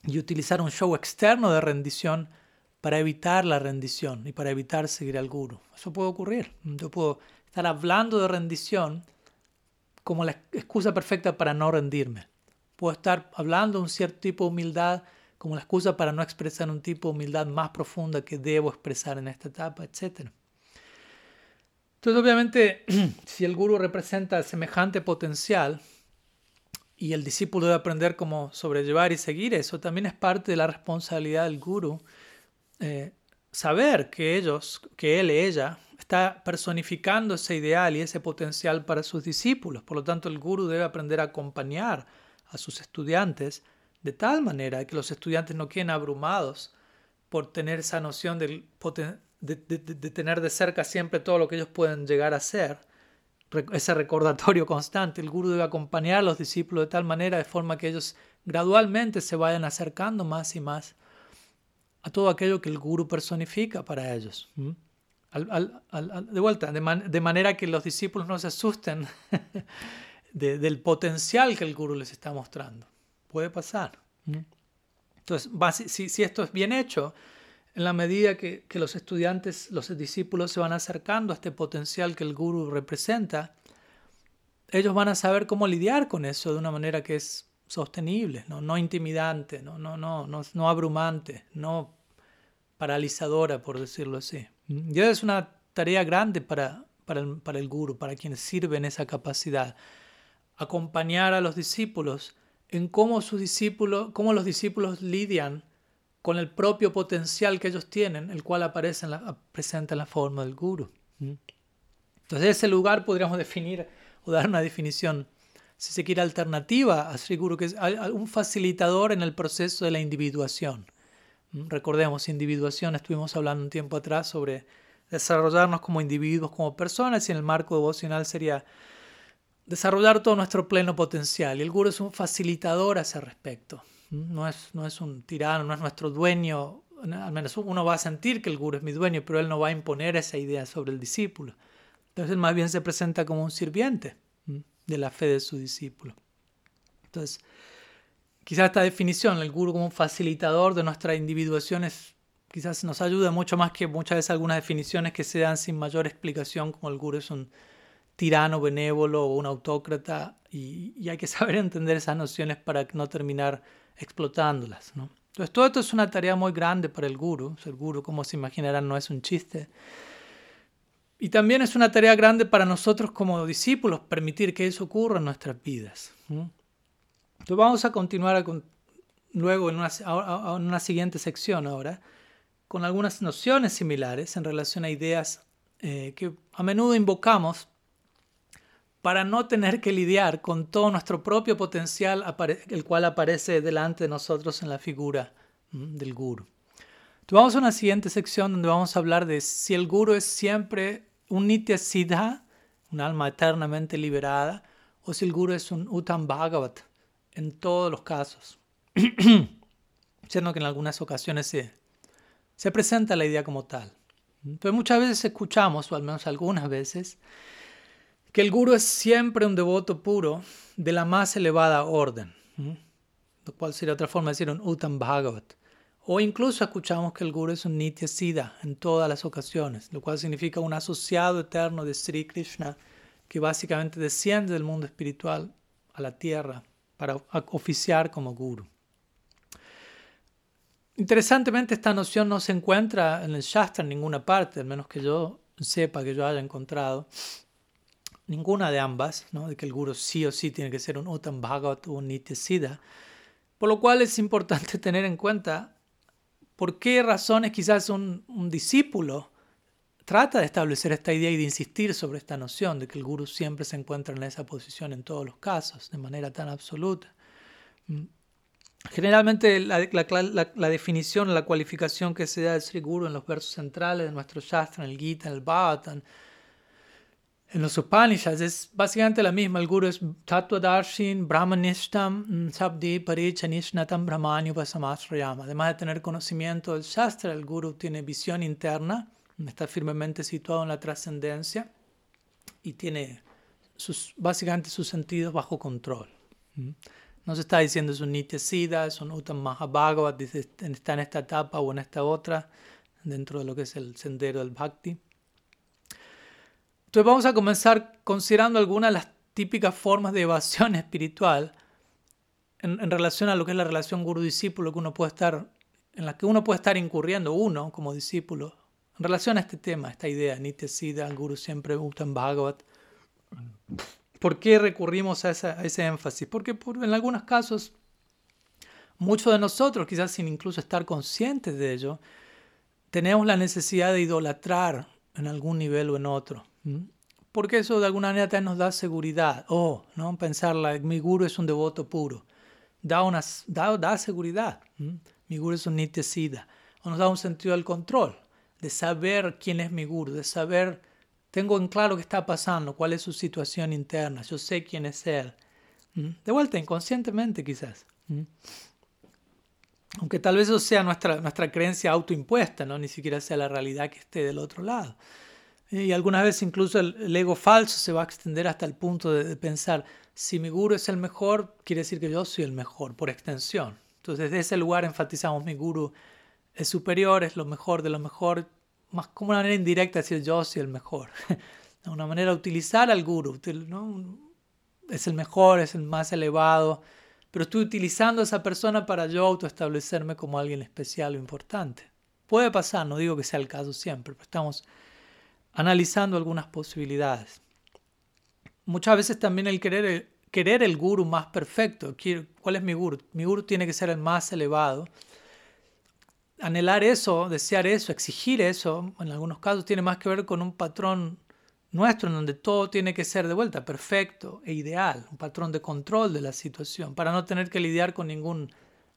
y utilizar un show externo de rendición para evitar la rendición y para evitar seguir al guru. Eso puede ocurrir. Yo puedo estar hablando de rendición como la excusa perfecta para no rendirme. Puedo estar hablando de un cierto tipo de humildad como la excusa para no expresar un tipo de humildad más profunda que debo expresar en esta etapa, etc. Entonces, obviamente, [CLEARS THROAT] si el guru representa semejante potencial y el discípulo debe aprender cómo sobrellevar y seguir eso, también es parte de la responsabilidad del guru eh, saber que ellos, que él ella, está personificando ese ideal y ese potencial para sus discípulos. Por lo tanto, el guru debe aprender a acompañar a sus estudiantes de tal manera que los estudiantes no queden abrumados por tener esa noción de, tener de cerca siempre todo lo que ellos pueden llegar a ser, ese recordatorio constante. El guru debe acompañar a los discípulos de tal manera, de forma que ellos gradualmente se vayan acercando más y más a todo aquello que el guru personifica para ellos de vuelta, de, manera que los discípulos no se asusten [LAUGHS] del potencial que el guru les está mostrando. Puede pasar. Entonces, si, esto es bien hecho, en la medida que, los estudiantes, los discípulos se van acercando a este potencial que el guru representa, ellos van a saber cómo lidiar con eso de una manera que es sostenible, no, intimidante, no, no, no, no, no abrumante, no paralizadora, por decirlo así. Y es una tarea grande para, para, el, para el guru, para quienes sirven esa capacidad. Acompañar a los discípulos en cómo, sus discípulos, cómo los discípulos lidian con el propio potencial que ellos tienen, el cual aparece en la, presenta en la forma del guru. Entonces, ese lugar podríamos definir o dar una definición, si se quiere, alternativa a Sri Guru, que es un facilitador en el proceso de la individuación. Recordemos, individuación, estuvimos hablando un tiempo atrás sobre desarrollarnos como individuos, como personas, y en el marco devocional sería desarrollar todo nuestro pleno potencial. Y el guru es un facilitador a ese respecto. No es, no es un tirano, no es nuestro dueño. Al menos uno va a sentir que el guru es mi dueño, pero él no va a imponer esa idea sobre el discípulo. Entonces, más bien se presenta como un sirviente de la fe de su discípulo. Entonces, quizás esta definición, el guru como un facilitador de nuestras individuaciones, quizás nos ayuda mucho más que muchas veces algunas definiciones que se dan sin mayor explicación, como el guru es un tirano benévolo o un autócrata, y, hay que [LAUGHS] saber entender esas nociones para no terminar explotándolas. ¿no? Entonces, todo esto es una tarea muy grande para el guru. El guru, como se imaginarán, no es un chiste. Y también es una tarea grande para nosotros como discípulos permitir que eso ocurra en nuestras vidas. Entonces vamos a continuar luego en una, en una siguiente sección ahora con algunas nociones similares en relación a ideas eh, que a menudo invocamos para no tener que lidiar con todo nuestro propio potencial, el cual aparece delante de nosotros en la figura del guru. Vamos a una siguiente sección donde vamos a hablar de si el guru es siempre un nitya siddha, un alma eternamente liberada, o si el guru es un uttam bhagavat en todos los casos. [CLEARS THROAT] Siendo que en algunas ocasiones se, se presenta la idea como tal. Pero muchas veces escuchamos, o al menos algunas veces, que el guru es siempre un devoto puro de la más elevada orden, lo cual sería otra forma de decir un Uttam Bhagavat. O incluso escuchamos que el guru es un Nitya Siddha en todas las ocasiones, lo cual significa un asociado eterno de Sri Krishna que básicamente desciende del mundo espiritual a la tierra para oficiar como guru. Interesantemente, esta noción no se encuentra en el Shastra en ninguna parte, al menos que yo sepa, que yo haya encontrado ninguna de ambas, ¿no? de que el guru sí o sí tiene que ser un Uttam Bhagavat o un Nitya por lo cual es importante [LAUGHS] tener en cuenta por qué razones quizás un, discípulo trata de establecer esta idea y de insistir sobre esta noción de que el guru siempre se encuentra en esa posición en todos los casos, de manera tan absoluta. Mm. Generalmente la, definición, la cualificación que se da del Sri Guru en los versos centrales de nuestro Shastra, en el Gita, en el Bhavatan, en los Upanishads es básicamente la misma. El Guru es Tattva-darshin, Brahmanishtam, mm, Sabdi, Parichanishnatam, Brahmanyupasamasrayama. Además de tener conocimiento del Shastra, el Guru tiene visión interna, está firmemente situado en la trascendencia y tiene sus, básicamente sus sentidos bajo control. ¿Mm? No se está diciendo es un Nitya Siddha, es un Uttam Mahabhagavat, está en esta etapa o en esta otra, dentro de lo que es el sendero del Bhakti. Entonces vamos a comenzar considerando algunas de las típicas formas de evasión [LAUGHS] espiritual en, relación a lo que es la relación guru-discípulo que uno puede estar, en la que uno puede estar incurriendo, uno como discípulo, en relación a este tema, esta idea, Nitya Siddha, Guru siempre Uttam Bhagavat. ¿Por qué recurrimos a, ese énfasis? Porque en algunos casos, muchos de nosotros, quizás sin incluso estar conscientes de ello, tenemos la necesidad de idolatrar en algún nivel o en otro. Porque eso de alguna manera nos da seguridad. Oh, ¿no? Pensarla, mi guru es un devoto puro. Da, una, da, da seguridad. Mi guru es un nitya O nos da un sentido del control, de saber quién es mi guru, de saber tengo en claro qué está pasando, cuál es su situación interna, yo sé quién es él. De vuelta, inconscientemente quizás. Aunque tal vez eso sea nuestra, nuestra creencia autoimpuesta, ¿no? ni siquiera sea la realidad que esté del otro lado. Y algunas veces incluso el, ego falso se va a extender hasta el punto de, pensar, si mi guru es el mejor, quiere decir que yo soy el mejor, por extensión. Entonces desde ese lugar enfatizamos mi guru es superior, es lo mejor de lo mejor, más como una manera indirecta de decir yo soy el mejor. [LAUGHS] una manera de utilizar al guru. ¿no? Es el mejor, es el más elevado, pero estoy utilizando a esa persona para yo autoestablecerme como alguien especial o importante. Puede pasar, no digo que sea el caso siempre, pero estamos analizando algunas posibilidades. Muchas veces también el querer el, querer el guru más perfecto. ¿Cuál es mi guru? Mi guru tiene que ser el más elevado anhelar eso, desear eso, exigir eso, en algunos casos tiene más que ver con un patrón nuestro en donde todo tiene que ser de vuelta perfecto e ideal, un patrón de control de la situación, para no tener que lidiar con ningún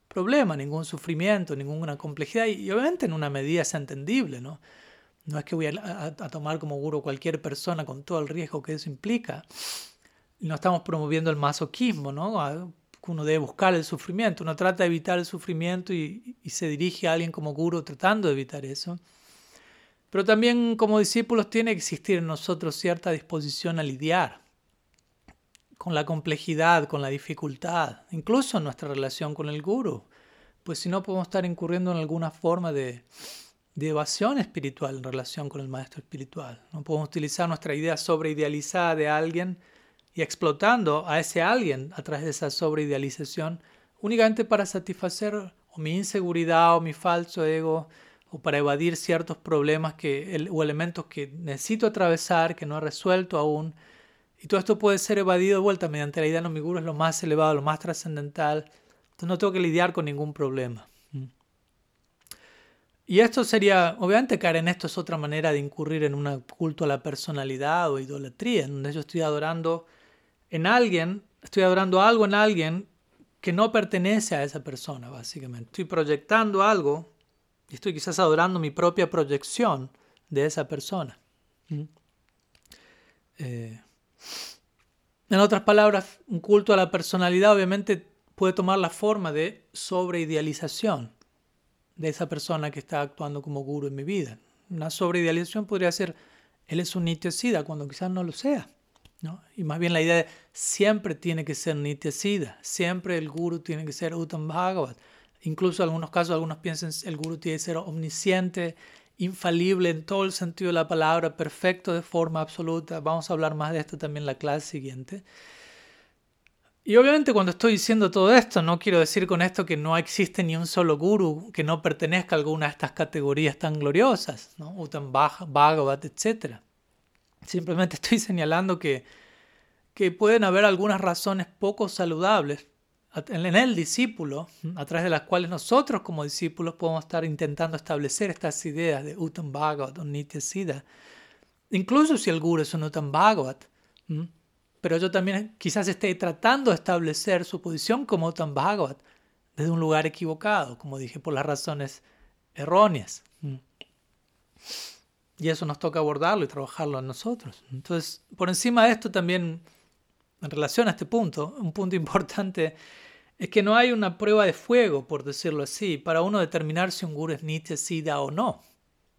problema, ningún sufrimiento, ninguna complejidad y, obviamente en una medida es entendible, ¿no? No es que voy a, tomar como guru cualquier persona con todo el riesgo que eso implica. No estamos promoviendo el masoquismo, ¿no? uno debe buscar el sufrimiento, uno trata de evitar el sufrimiento y, se dirige a alguien como guru tratando de evitar eso. Pero también como discípulos tiene que existir en nosotros cierta disposición a lidiar con la complejidad, con la dificultad, incluso en nuestra relación con el guru, pues si no podemos estar incurriendo en alguna forma de, de evasión espiritual en relación con el maestro espiritual. No podemos utilizar nuestra idea sobreidealizada de alguien y explotando a ese alguien a través de esa sobreidealización únicamente para satisfacer o mi inseguridad o mi falso ego o para evadir ciertos problemas que, o elementos que necesito atravesar, que no he resuelto aún. Y todo esto puede ser evadido de vuelta mediante la idea, no, mi guru es lo más elevado, lo más trascendental. Entonces no tengo que lidiar con ningún problema. Y esto sería, obviamente caer en esto es otra manera de incurrir en un culto a la personalidad o idolatría, en donde yo estoy adorando en alguien, estoy adorando algo en alguien que no pertenece a esa persona, básicamente. Estoy proyectando algo y estoy quizás adorando mi propia proyección de esa persona. Eh, en otras palabras, un culto a la personalidad obviamente puede tomar la forma de sobreidealización de esa persona que está actuando como guru en mi vida. Una sobreidealización podría ser, él es un nitya cuando quizás no lo sea. ¿no? Y más bien la idea de siempre tiene que ser nitya siempre el guru tiene que ser Uttam Bhagavat. Incluso en algunos casos, algunos piensan el guru tiene que ser omnisciente, infalible en todo el sentido de la palabra, perfecto de forma absoluta. Vamos a hablar más de esto también en la clase siguiente. Y obviamente cuando estoy diciendo todo esto, no quiero decir con esto que no existe ni un solo guru que no pertenezca a alguna de estas categorías tan gloriosas, ¿no? Uttam Bhagavat, etc. Simplemente estoy [LAUGHS] señalando que, que pueden haber algunas razones poco saludables en el discípulo, a través de las cuales nosotros como discípulos podemos estar intentando establecer estas ideas de Uttam Bhagavat o Nitya Siddha. Incluso si el guru es un Bhagavat, pero yo también quizás esté tratando de establecer su posición como Uttam Bhagavat desde un lugar equivocado, como dije, por las razones erróneas. Mm. Y eso nos toca abordarlo y trabajarlo en nosotros. Entonces, por encima de esto también, en relación a este punto, un punto [LAUGHS] importante es que no hay una prueba de fuego, por decirlo así, para uno determinar si un guru es Nitya Siddha o no.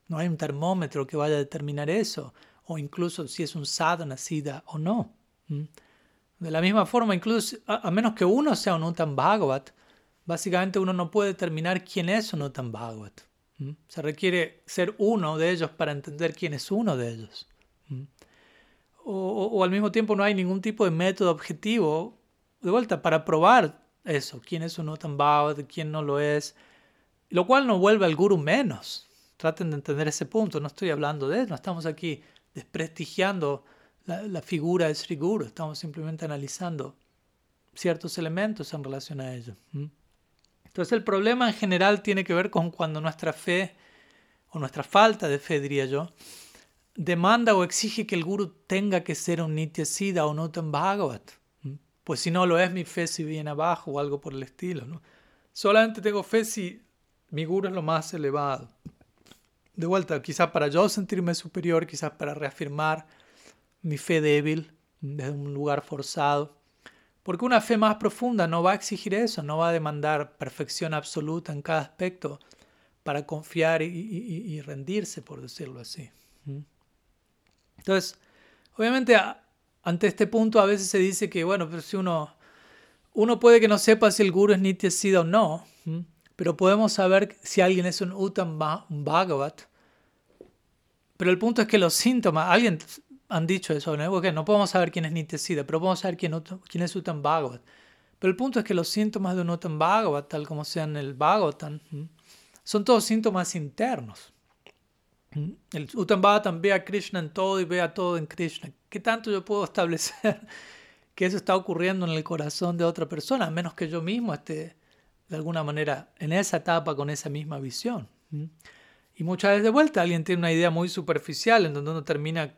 No hay un termómetro que vaya a determinar eso, o incluso si es un sadhana Siddha o no. De la misma forma, incluso a, menos que uno sea un Uttam Bhagavat, básicamente uno no puede determinar quién es un Uttam Bhagavat. Se requiere ser uno de ellos para entender quién es uno de ellos. ¿Mm? O, al mismo tiempo no hay ningún tipo de método objetivo, de vuelta, para probar eso, quién es un Uttam Bhagavat, quién no lo es, lo cual no vuelve al guru menos. Traten de entender ese punto, no estoy hablando de eso, no estamos aquí desprestigiando la, figura de Sri estamos simplemente analizando ciertos elementos en relación a ello. Entonces el problema en general tiene que ver con cuando nuestra fe, o nuestra falta de fe diría yo, demanda o exige que el guru tenga que ser un Nitya Siddha o un Uttam Bhagavat. Pues si no lo es, mi fe si viene abajo o algo por el estilo. ¿no? Solamente tengo fe si mi guru es lo más elevado. De vuelta, quizás para yo sentirme superior, quizás para reafirmar mi fe débil desde un lugar forzado. Porque una fe más profunda no va a exigir eso, no va a demandar perfección absoluta en cada aspecto para confiar y, rendirse, por decirlo así. Entonces, obviamente, ante este punto a veces se dice que, bueno, pero si uno, uno puede que no sepa si el guru es Nitya o no, pero podemos saber si alguien es un Uttam Bhagavat. Pero el punto es que los síntomas, alguien han dicho eso, ¿no? Porque no podemos saber quién es Nitya pero podemos saber quién, quién es Uttam Bhagavat. Pero el punto es que los síntomas de un Uttam Bhagavat, tal como sean el Bhagavatam, son todos síntomas internos. El Uttam Bhagavatam ve a Krishna en todo y ve a todo en Krishna. ¿Qué tanto yo puedo establecer [LAUGHS] que eso está ocurriendo en el corazón de otra persona, a menos que yo mismo esté de alguna manera en esa etapa con esa misma visión? Y muchas veces de vuelta alguien tiene una idea muy superficial en donde uno termina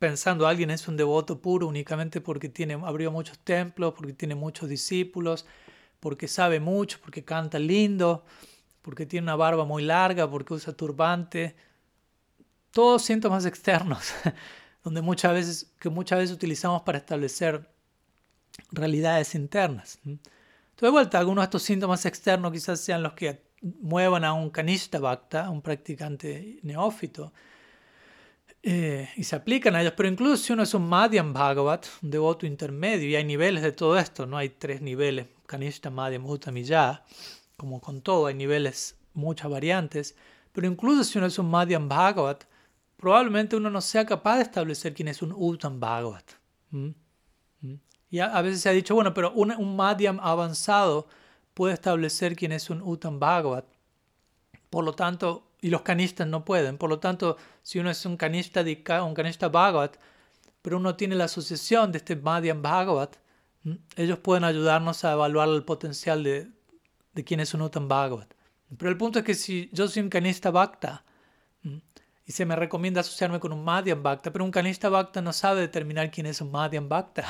pensando alguien es un devoto puro únicamente porque tiene, abrió muchos templos, porque tiene muchos discípulos, porque sabe mucho, porque canta lindo, porque tiene una barba muy larga, porque usa turbante. Todos síntomas [LAUGHS] externos, donde muchas veces, que muchas veces utilizamos para establecer realidades internas. Entonces, de vuelta, algunos de estos síntomas externos quizás sean los que muevan a un kanishta bhakta, un practicante neófito, eh, y se aplican a ellos, pero incluso si uno es un Madhyam Bhagavat, un devoto intermedio, y hay niveles de todo esto, no hay tres niveles, Kanishta, Madhyam, Uttam y Ya, como con todo, hay niveles, muchas variantes, pero incluso si uno es un Madhyam Bhagavat, probablemente uno no sea capaz de establecer quién es un Uttam Bhagavat. Y a, veces se ha dicho, bueno, pero un, un Madhyam avanzado puede establecer quién es un Uttam Bhagavat. Por lo tanto, y los canistas no pueden. Por lo tanto, si uno es un canista, un canista Bhagavat, pero uno tiene la asociación de este Madhyam Bhagavat, ellos pueden ayudarnos a evaluar el potencial de, de quién es un Uttam Bhagavat. Pero el punto es que si yo soy un Kanista Bhakta y se me recomienda asociarme con un Madhyam Bhakta, pero un Kanista Bhakta no sabe determinar quién es un Madhyam Bhakta,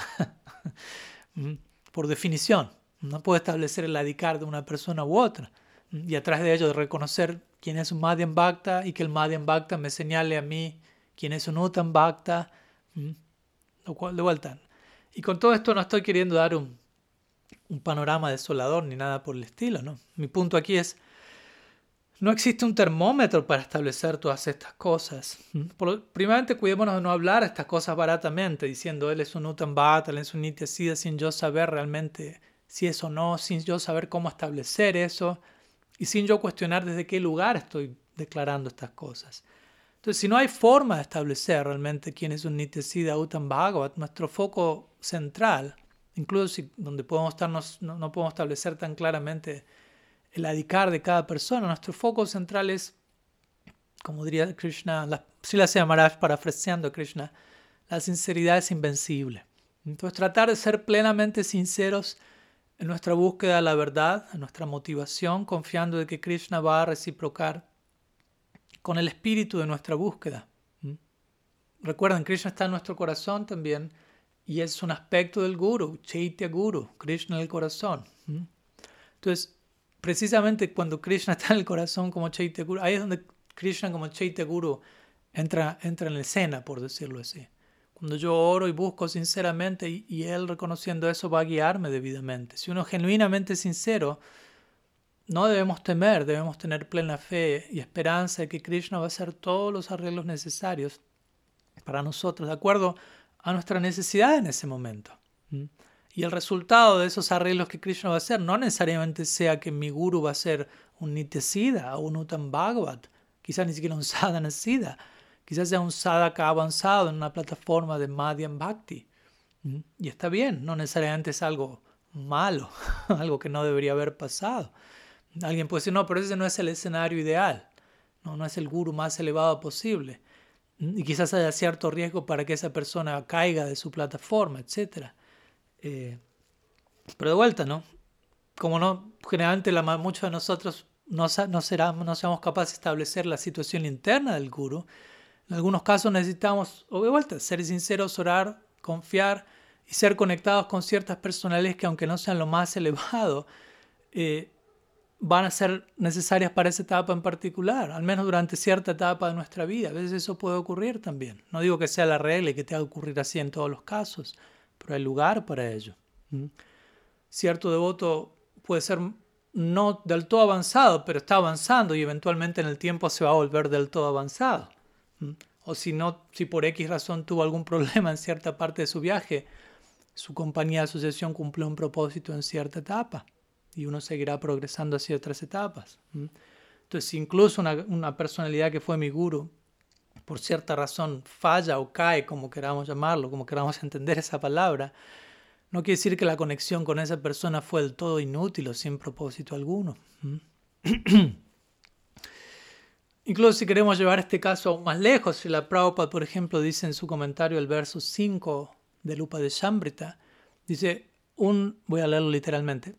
[LAUGHS] por definición. No puede establecer el adhikar de una persona u otra. Y atrás de ello, reconocer quién es un Madhyam Bhakta y que el Madhyam Bhakta me señale a mí quién es un Uttam Bhakta. Lo cual, de vuelta. Y con todo esto no estoy queriendo dar un, un panorama desolador ni nada por el estilo. ¿no? Mi punto aquí es no existe un termómetro para establecer todas estas cosas. Por, primeramente, cuidémonos de no hablar estas cosas baratamente, diciendo él es un Utambata, él es un Nityasida, sin yo saber realmente si es o no, sin yo saber cómo establecer eso y sin yo cuestionar desde qué lugar estoy declarando estas cosas. Entonces, si no hay forma de establecer realmente quién es un Nityasida Utam Bhagavat, nuestro foco central, incluso si donde podemos estarnos, no, no podemos establecer tan claramente el adicar de cada persona. Nuestro foco central es, como diría Krishna, la, si la Maharaj parafraseando a Krishna, la sinceridad es invencible. Entonces tratar de ser plenamente sinceros en nuestra búsqueda de la verdad, en nuestra motivación, confiando de que Krishna va a reciprocar con el espíritu de nuestra búsqueda. ¿Mm? Recuerden, Krishna está en nuestro corazón también y es un aspecto del Guru, Chaitya Guru, Krishna en el corazón. Entonces, precisamente cuando Krishna [LAUGHS] está en el corazón como Chaitya Guru, ahí es donde Krishna como Chaitya Guru entra, entra en la escena, por decirlo así. Cuando yo oro y busco sinceramente y, Él reconociendo eso va a guiarme debidamente. Si uno es genuinamente sincero, no debemos temer, debemos tener plena fe y esperanza de que Krishna va a hacer todos los arreglos necesarios para nosotros, de acuerdo a nuestra necesidad en ese momento. Y el resultado de esos arreglos que Krishna va a hacer no necesariamente sea que mi guru va a ser un Nityasida o un Uttam Bhagavat, quizás ni siquiera un Sadhana Siddha, quizás sea un Sadhaka avanzado en una plataforma de Madhyam Bhakti. ¿Mm? Y está bien, no necesariamente es algo malo, [LAUGHS] algo que no debería haber pasado. Alguien puede decir, no, pero ese no es el escenario ideal, no, no es el guru más elevado posible. ¿Mm? Y quizás haya cierto riesgo para que esa persona caiga de su plataforma, etcétera. Eh, pero de vuelta, ¿no? Como no, generalmente la, muchos de nosotros no, no, no seamos capaces de establecer la situación interna del guru, en algunos casos necesitamos, o de vuelta, ser sinceros, orar, confiar y ser conectados con ciertas personalidades que aunque no sean lo más elevado, eh, van a ser necesarias para esa etapa en particular, al menos durante cierta etapa de nuestra vida. A veces eso puede ocurrir también. No digo que sea la regla y que tenga que ocurrir así en todos los casos, pero hay lugar para ello. Cierto devoto puede ser no del todo avanzado, pero está avanzando y eventualmente en el tiempo se va a volver del todo avanzado. O si no, si por X razón tuvo algún [LAUGHS] problema en cierta parte de su viaje, su compañía de asociación cumplió un propósito en cierta etapa y uno seguirá progresando hacia otras etapas. Entonces, incluso una, una personalidad que fue mi guru por cierta razón falla o cae, como queramos llamarlo, como queramos [LAUGHS] entender esa palabra, no quiere decir que la conexión con esa persona fue del todo inútil o sin propósito alguno. [CLEARS THROAT] Incluso si queremos llevar este caso aún más lejos, si la Prabhupada, por ejemplo, dice en su comentario el verso 5 de Lupa de Shambrita, dice, un, voy a leerlo literalmente,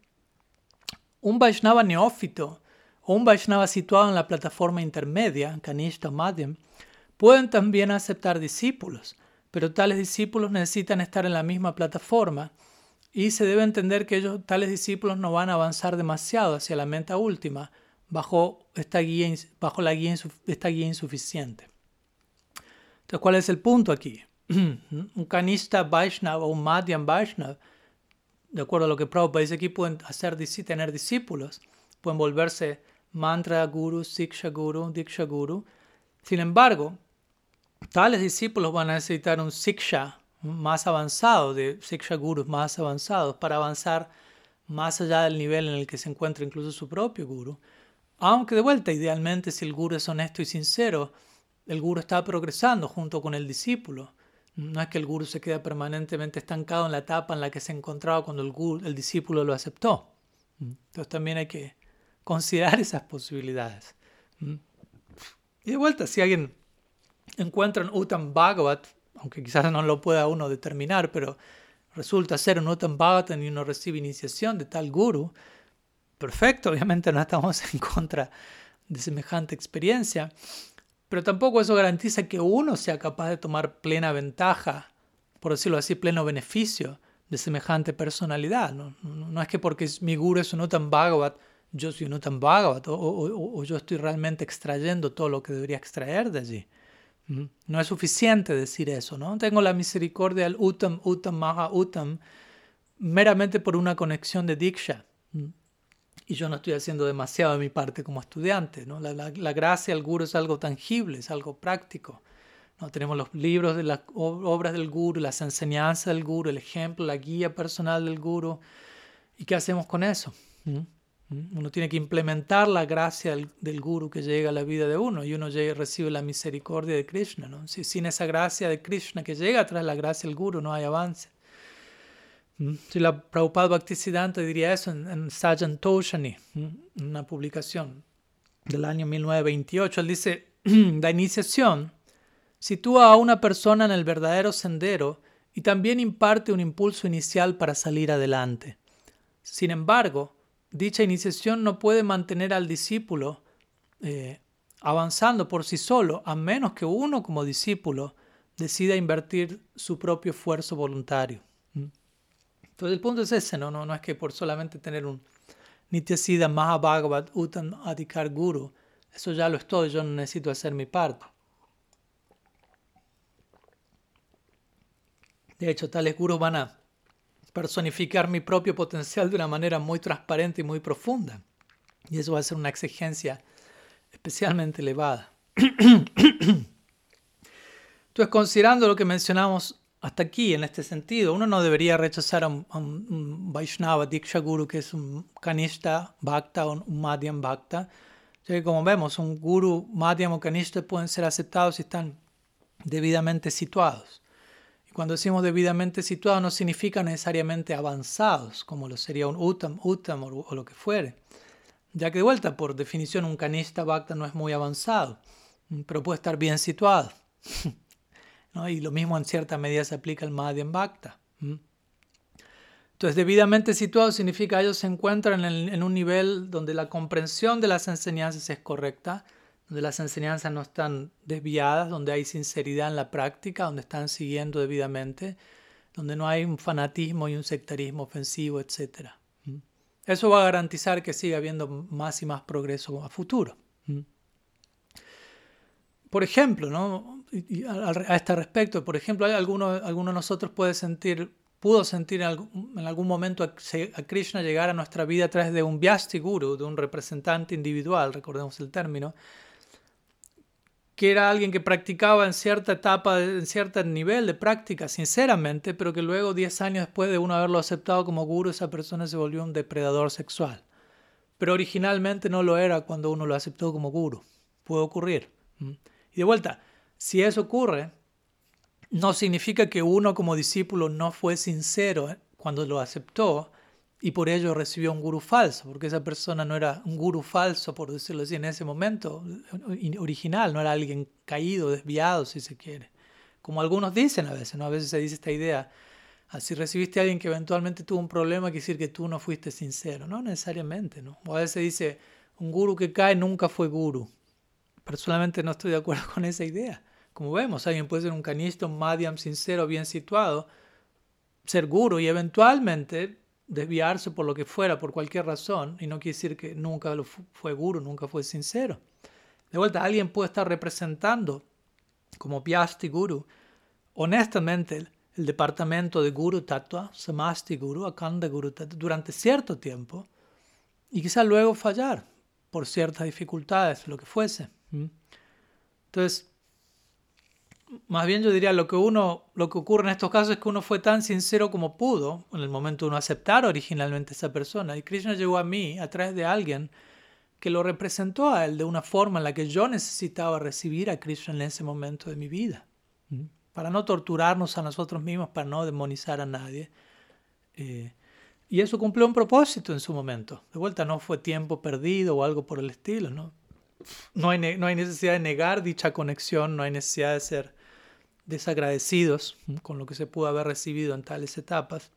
un Vaishnava neófito o un Vaishnava situado en la plataforma intermedia, Kanishta Madhyam, Pueden también aceptar discípulos, pero tales discípulos necesitan estar en la misma plataforma y se debe entender que ellos, tales discípulos no van a avanzar demasiado hacia la meta última bajo, esta guía, bajo la guía, esta guía insuficiente. Entonces, ¿cuál es el punto aquí? [CLEARS THROAT] un Kanista Vaishnava o un Madhyam Vaishnava, de acuerdo a lo que Prabhupada dice aquí, pueden hacer, tener discípulos, pueden volverse mantra guru, siksha guru, diksha guru. Sin embargo, Tales discípulos van a necesitar un siksha más avanzado, de siksha gurus más avanzados, para avanzar más allá del nivel en el que se encuentra incluso su propio guru. Aunque de vuelta, idealmente, si el guru es honesto y sincero, el guru está progresando junto con el discípulo. No es que el guru se quede permanentemente estancado en la etapa en la que se encontraba cuando el, guru, el discípulo lo aceptó. Entonces también hay que considerar esas posibilidades. Y de vuelta, si alguien encuentran Uttam Bhagavat, aunque quizás no lo pueda uno determinar, pero resulta ser un Uttam Bhagavat y uno recibe iniciación de tal guru, perfecto, obviamente no estamos en contra de semejante experiencia, pero tampoco eso garantiza que uno sea capaz de tomar plena ventaja, por decirlo así, pleno beneficio de semejante personalidad. No, es que porque mi guru es un Uttam Bhagavat, yo soy un Uttam Bhagavat, o, yo estoy realmente extrayendo todo lo que debería extraer de allí. No es suficiente decir eso, ¿no? Tengo la misericordia del Uttam, Uttam, Maha Uttam, meramente por una conexión de Diksha. Y yo no estoy haciendo demasiado de mi parte como estudiante, ¿no? La, la, gracia del Guru es algo tangible, es algo práctico. ¿no? Tenemos los libros de las obras del Guru, las enseñanzas del Guru, el ejemplo, la guía personal del Guru. ¿Y qué hacemos con eso? Uno tiene que implementar la gracia del, Guru que llega a la vida de uno y uno recibe la misericordia de Krishna. ¿no? Si, sin esa gracia de Krishna que llega tras la gracia del Guru no hay avance. Si la Prabhupada Bhaktisiddhanta diría eso en, en Sajan Toshani, una publicación del año 1928. Él dice, [CLEARS THROAT] la iniciación sitúa a una persona en el verdadero sendero y también imparte un impulso inicial para salir adelante. Sin embargo, dicha iniciación no puede mantener al discípulo eh, avanzando por sí solo, a menos que uno como discípulo decida invertir su propio esfuerzo voluntario. Entonces el punto es ese, ¿no? No, no es que por solamente tener un Nityasida Mahabhagavat Uttam Adhikar Guru, eso ya lo estoy, yo no necesito hacer mi parte. De hecho, tales gurus van a personificar mi propio potencial de una manera muy transparente y muy profunda. Y eso va a ser una exigencia especialmente elevada. [CLEARS THROAT] Entonces, considerando lo que mencionamos hasta aquí, en este sentido, uno no debería rechazar a un, Vaishnava Diksha Guru que es un Kanishta Bhakta o un Madhyam Bhakta, ya que como vemos, un Guru Madhyam o Kanishta pueden ser aceptados si están debidamente situados. Cuando decimos debidamente situados no significa necesariamente avanzados, como lo sería un Uttam, Uttam o, lo que fuere. Ya que de vuelta, por definición, un canista Bhakta no es muy avanzado, pero puede estar bien situado. [LAUGHS] Y lo mismo en cierta medida se aplica al Madhyam Bhakta. Entonces, debidamente situado significa ellos se encuentran en un nivel donde la comprensión de las enseñanzas es correcta, donde las enseñanzas no están desviadas, donde hay sinceridad en la práctica, donde están siguiendo debidamente, donde no hay un fanatismo y un sectarismo ofensivo, etc. Eso va a garantizar que siga habiendo más y más progreso a futuro. Por ejemplo, ¿no? A este respecto, por ejemplo, hay alguno, de nosotros puede sentir, pudo sentir en algún, momento a, Krishna llegar a nuestra vida a través de un Vyasti Guru, de un representante individual, recordemos el término, que era alguien que practicaba en cierta etapa, en cierto nivel de práctica, sinceramente, pero que luego, 10 años después de uno haberlo aceptado como guru, esa persona se volvió un depredador sexual. Pero originalmente no lo era cuando uno lo aceptó como guru. Puede ocurrir. Y de vuelta, si eso ocurre, no significa que uno como discípulo no fue sincero cuando lo aceptó, y por ello recibió un gurú falso, porque esa persona no era un gurú falso, por decirlo así, en ese momento original, no era alguien caído, desviado, si se quiere. Como algunos dicen a veces, ¿no? A veces se dice esta idea, ah, si recibiste a alguien que eventualmente tuvo un problema, quiere decir que tú no fuiste sincero. No necesariamente, ¿no? O a veces dice, un gurú que cae nunca fue gurú. Personalmente no estoy de acuerdo [LAUGHS] con esa idea. Como vemos, alguien puede ser un canista, un madhyam sincero, bien situado, ser guru y eventualmente desviarse por lo que fuera, por cualquier razón, y no quiere decir que nunca lo fue guru, nunca fue sincero. De vuelta, alguien puede estar representando como Pyasti Guru, honestamente, el, departamento de Guru Tattva, Samasti Guru, Akanda Guru Tattva, durante cierto tiempo, y quizá luego fallar por ciertas dificultades, lo que fuese. Entonces, más bien yo diría lo que uno lo que ocurre en estos casos es que uno fue tan sincero como pudo en el momento de uno aceptar originalmente a esa persona. Y Krishna llegó a mí a través de alguien que lo representó a él de una forma en la que yo necesitaba recibir a Krishna en ese momento de mi vida. Para no torturarnos a nosotros mismos para no demonizar a nadie. Eh, y eso cumplió un propósito en su momento. De vuelta no fue tiempo perdido o algo por el estilo no no hay, no hay necesidad de negar dicha conexión, no hay necesidad de ser desagradecidos con lo que se pudo haber recibido en tales etapas.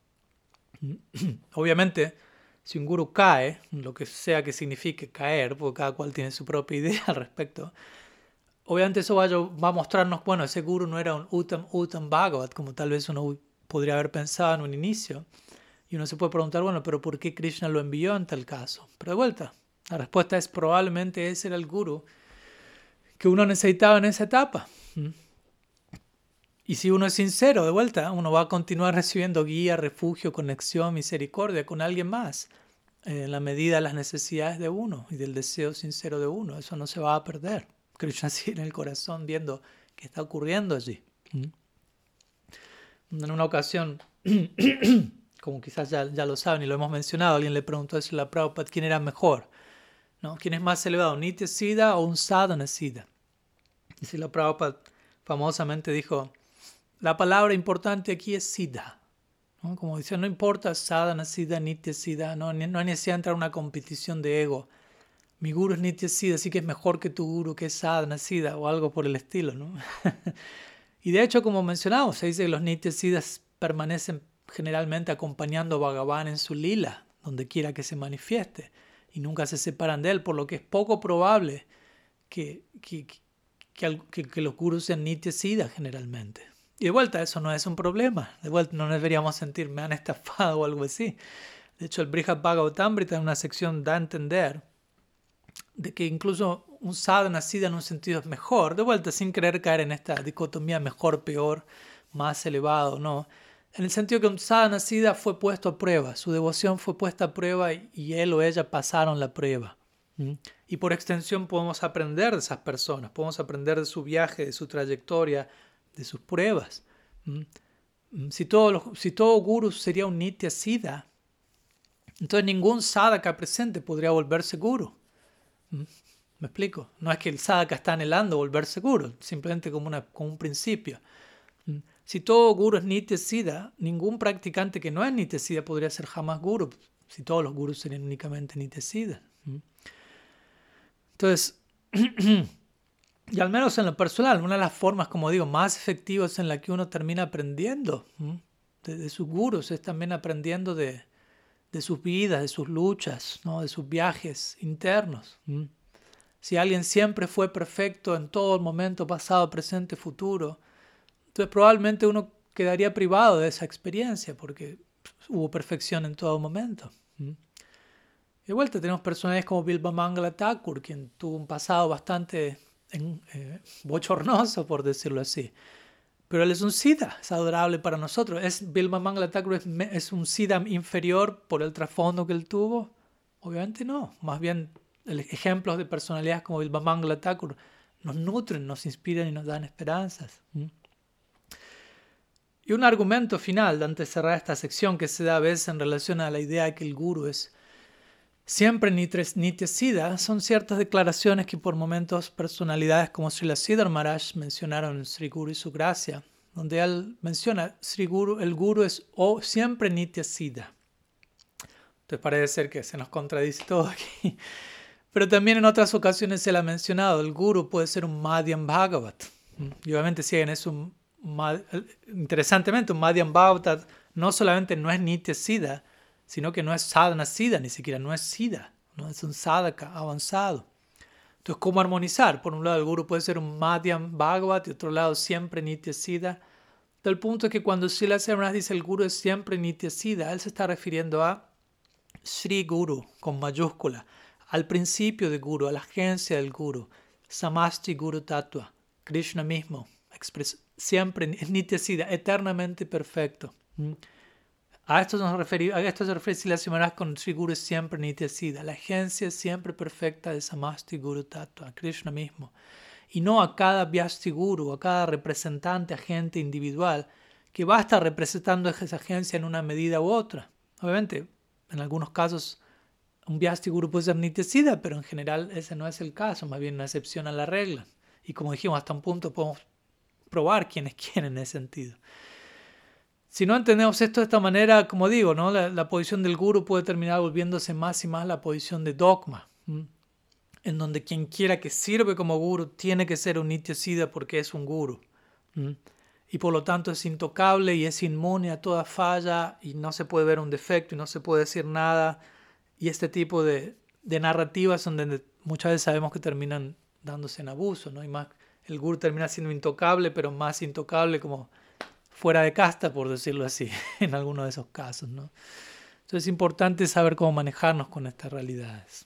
[CLEARS THROAT] Obviamente, si un guru cae, lo que sea que signifique caer, porque cada cual tiene su propia [LAUGHS] idea al respecto, obviamente eso va a, mostrarnos, bueno, ese guru no era un Uttam Uttam Bhagavat, como tal vez uno podría haber pensado en un inicio. Y uno se puede preguntar, bueno, pero ¿por qué Krishna lo envió en tal caso? Pero de vuelta, la respuesta es probablemente ese era el guru que uno necesitaba en esa etapa. Y si uno es sincero, de vuelta, uno va a continuar recibiendo guía, refugio, conexión, misericordia con alguien más, en la medida de las necesidades de uno y del deseo sincero de uno. Eso no se va a perder. [LAUGHS] Krishna sigue en el corazón viendo qué está ocurriendo allí. En una ocasión, [CLEARS THROAT] como quizás ya, ya, lo saben y lo hemos mencionado, alguien le preguntó a la Prabhupada quién era mejor, ¿no? ¿Quién es más elevado, Nitya Siddha o un Sadhana Siddha? Y la Prabhupada famosamente dijo, la palabra importante aquí es Siddha. ¿no? Como dice, no importa sadhana, siddha, nitya, siddha, no, no hay necesidad de entrar en una competición de ego. Mi guru es nitya, siddha, así que es mejor que tu guru, que es sadhana, siddha, o algo por el estilo. ¿no? [LAUGHS] y de hecho, como mencionamos, se dice que los nitya, siddhas permanecen generalmente acompañando a Bhagavan en su lila, donde quiera que se manifieste, y nunca se separan de él, por lo que es poco probable que, que, que, que los gurus sean nitya, siddha generalmente. Y de vuelta, eso no es un problema. De vuelta, no deberíamos sentir, me han estafado o algo así. De hecho, el Brihad Bhagavatamrita en una sección da a entender de que incluso un sadhana siddha en un sentido es mejor. De vuelta, sin querer caer en esta dicotomía mejor, peor, más elevado, no. En el sentido que un sadhana siddha fue puesto a prueba, su devoción fue puesta a prueba y él o ella pasaron la prueba. Y por extensión podemos aprender de esas personas, podemos aprender de su viaje, de su trayectoria, de sus pruebas. Si todo, si todo guru sería un nitya siddha, entonces ningún sadhaka presente podría volverse guru. ¿Me explico? No es que el sadhaka está anhelando volverse guru, simplemente como, una, como un principio. Si todo guru es nitya siddha, ningún practicante que no es nitya siddha podría ser jamás guru, si todos los gurus serían únicamente nitya siddha. Entonces, [CLEARS THROAT] Y al menos en lo personal, una de las formas, como digo, más efectivas en la que uno termina aprendiendo de, sus gurus es también aprendiendo de, de, sus vidas, de sus luchas, ¿no? de sus viajes internos. Si alguien siempre fue perfecto en todo el momento, pasado, presente, futuro, entonces probablemente uno quedaría privado de esa experiencia porque hubo perfección en todo momento. De vuelta tenemos personajes como Bilba Mangala Thakur, quien tuvo un pasado bastante eh, bochornoso, por decirlo así. Pero él es un SIDA, es adorable para nosotros. ¿Es Thakur es, un SIDA inferior por el trasfondo que él tuvo? Obviamente no. Más bien, ejemplos de personalidades como Bilma Mangala Thakur nos nutren, nos inspiran y nos dan esperanzas. Y un argumento final, antes de cerrar esta sección, que se da a veces en relación a la idea de que el guru es Siempre Siddha son ciertas declaraciones que por momentos personalidades como Srila Siddhar Maharaj mencionaron en Sri Guru y su gracia, donde él menciona Sri Guru, el Guru es o siempre Siddha. Entonces parece ser que se nos contradice todo aquí. [LAUGHS] Pero también en otras ocasiones él ha mencionado, el Guru puede ser un Madhyam Bhagavat. Y obviamente si es un... Interesantemente, un Madhyam Bhagavat no solamente no es Nitya Siddha, sino que no es sadhana siddha, ni siquiera no es siddha, no es un sadhaka avanzado. Entonces, ¿cómo armonizar? Por un lado, el guru puede ser un madhyam bhagavat y otro lado, siempre nitya siddha. Del punto es que cuando Sila Semanas dice el guru es siempre nitya siddha, él se está refiriendo a Sri Guru con mayúscula, al principio de Guru, a la agencia del Guru, Samasti Guru Tattva, Krishna mismo, siempre nitya siddha, eternamente perfecto. A esto, nos a esto se refiere si la con Sri Guru siempre Nitya Siddha, la agencia siempre perfecta de Samasti Guru Tattva, Krishna mismo, y no a cada Vyasti Guru, a cada representante, agente individual, que va a estar representando esa agencia en una medida u otra. Obviamente, en algunos casos, un Vyasti Guru puede ser Nitya Siddha, pero en general ese no es el caso, más bien una excepción a la regla. Y como dijimos, hasta un punto podemos probar quién es [LAUGHS] quién en ese sentido. Si no entendemos esto de esta manera, como digo, ¿no? la, posición del guru puede terminar volviéndose más y más la posición de dogma, en donde quien quiera que sirve como guru tiene que ser un nitya porque es un guru. Y por lo tanto es intocable y es inmune a toda falla y no se puede ver un defecto y no se puede decir nada y este tipo de, narrativas donde muchas veces sabemos que terminan dándose en abuso, ¿no? Y más, el guru termina siendo intocable, pero más intocable como fuera de casta, por decirlo así, [LAUGHS] en algunos de esos casos, ¿no? Entonces es importante saber cómo manejarnos con estas realidades.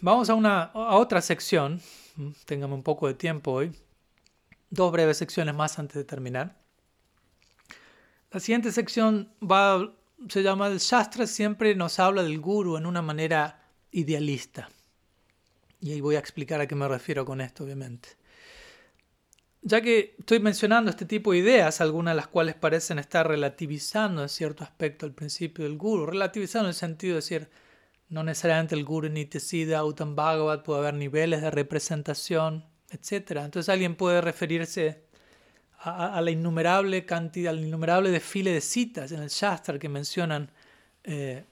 Vamos a, una, a otra sección, téngame un poco de tiempo hoy, dos breves secciones más antes de terminar. La siguiente sección va, se llama el Shastra, siempre nos habla del guru en una manera idealista. Y ahí voy a explicar a qué me refiero con esto, obviamente. Ya que estoy mencionando este tipo de ideas, algunas de las cuales parecen estar relativizando en cierto aspecto el principio del guru, relativizando en el sentido de decir, no necesariamente el guru ni Tesida, Uttam Bhagavat, puede haber niveles de representación, etc. Entonces alguien puede referirse a, la innumerable cantidad, al innumerable desfile de citas en el Shastra que mencionan eh,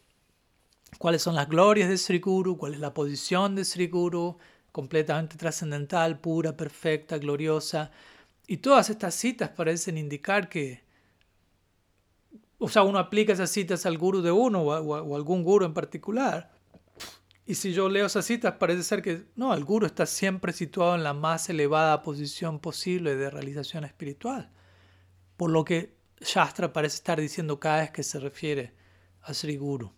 cuáles son las glorias de Sri Guru, cuál es la posición de Sri Guru, completamente trascendental, pura, perfecta, gloriosa. Y todas estas citas parecen indicar que, o sea, uno aplica esas citas al guru de uno o, o algún guru en particular, y si yo leo esas citas, parece ser que no, el guru está siempre situado en la más elevada posición posible de realización espiritual. Por lo que Shastra parece estar diciendo cada vez que se refiere a Sri Guru.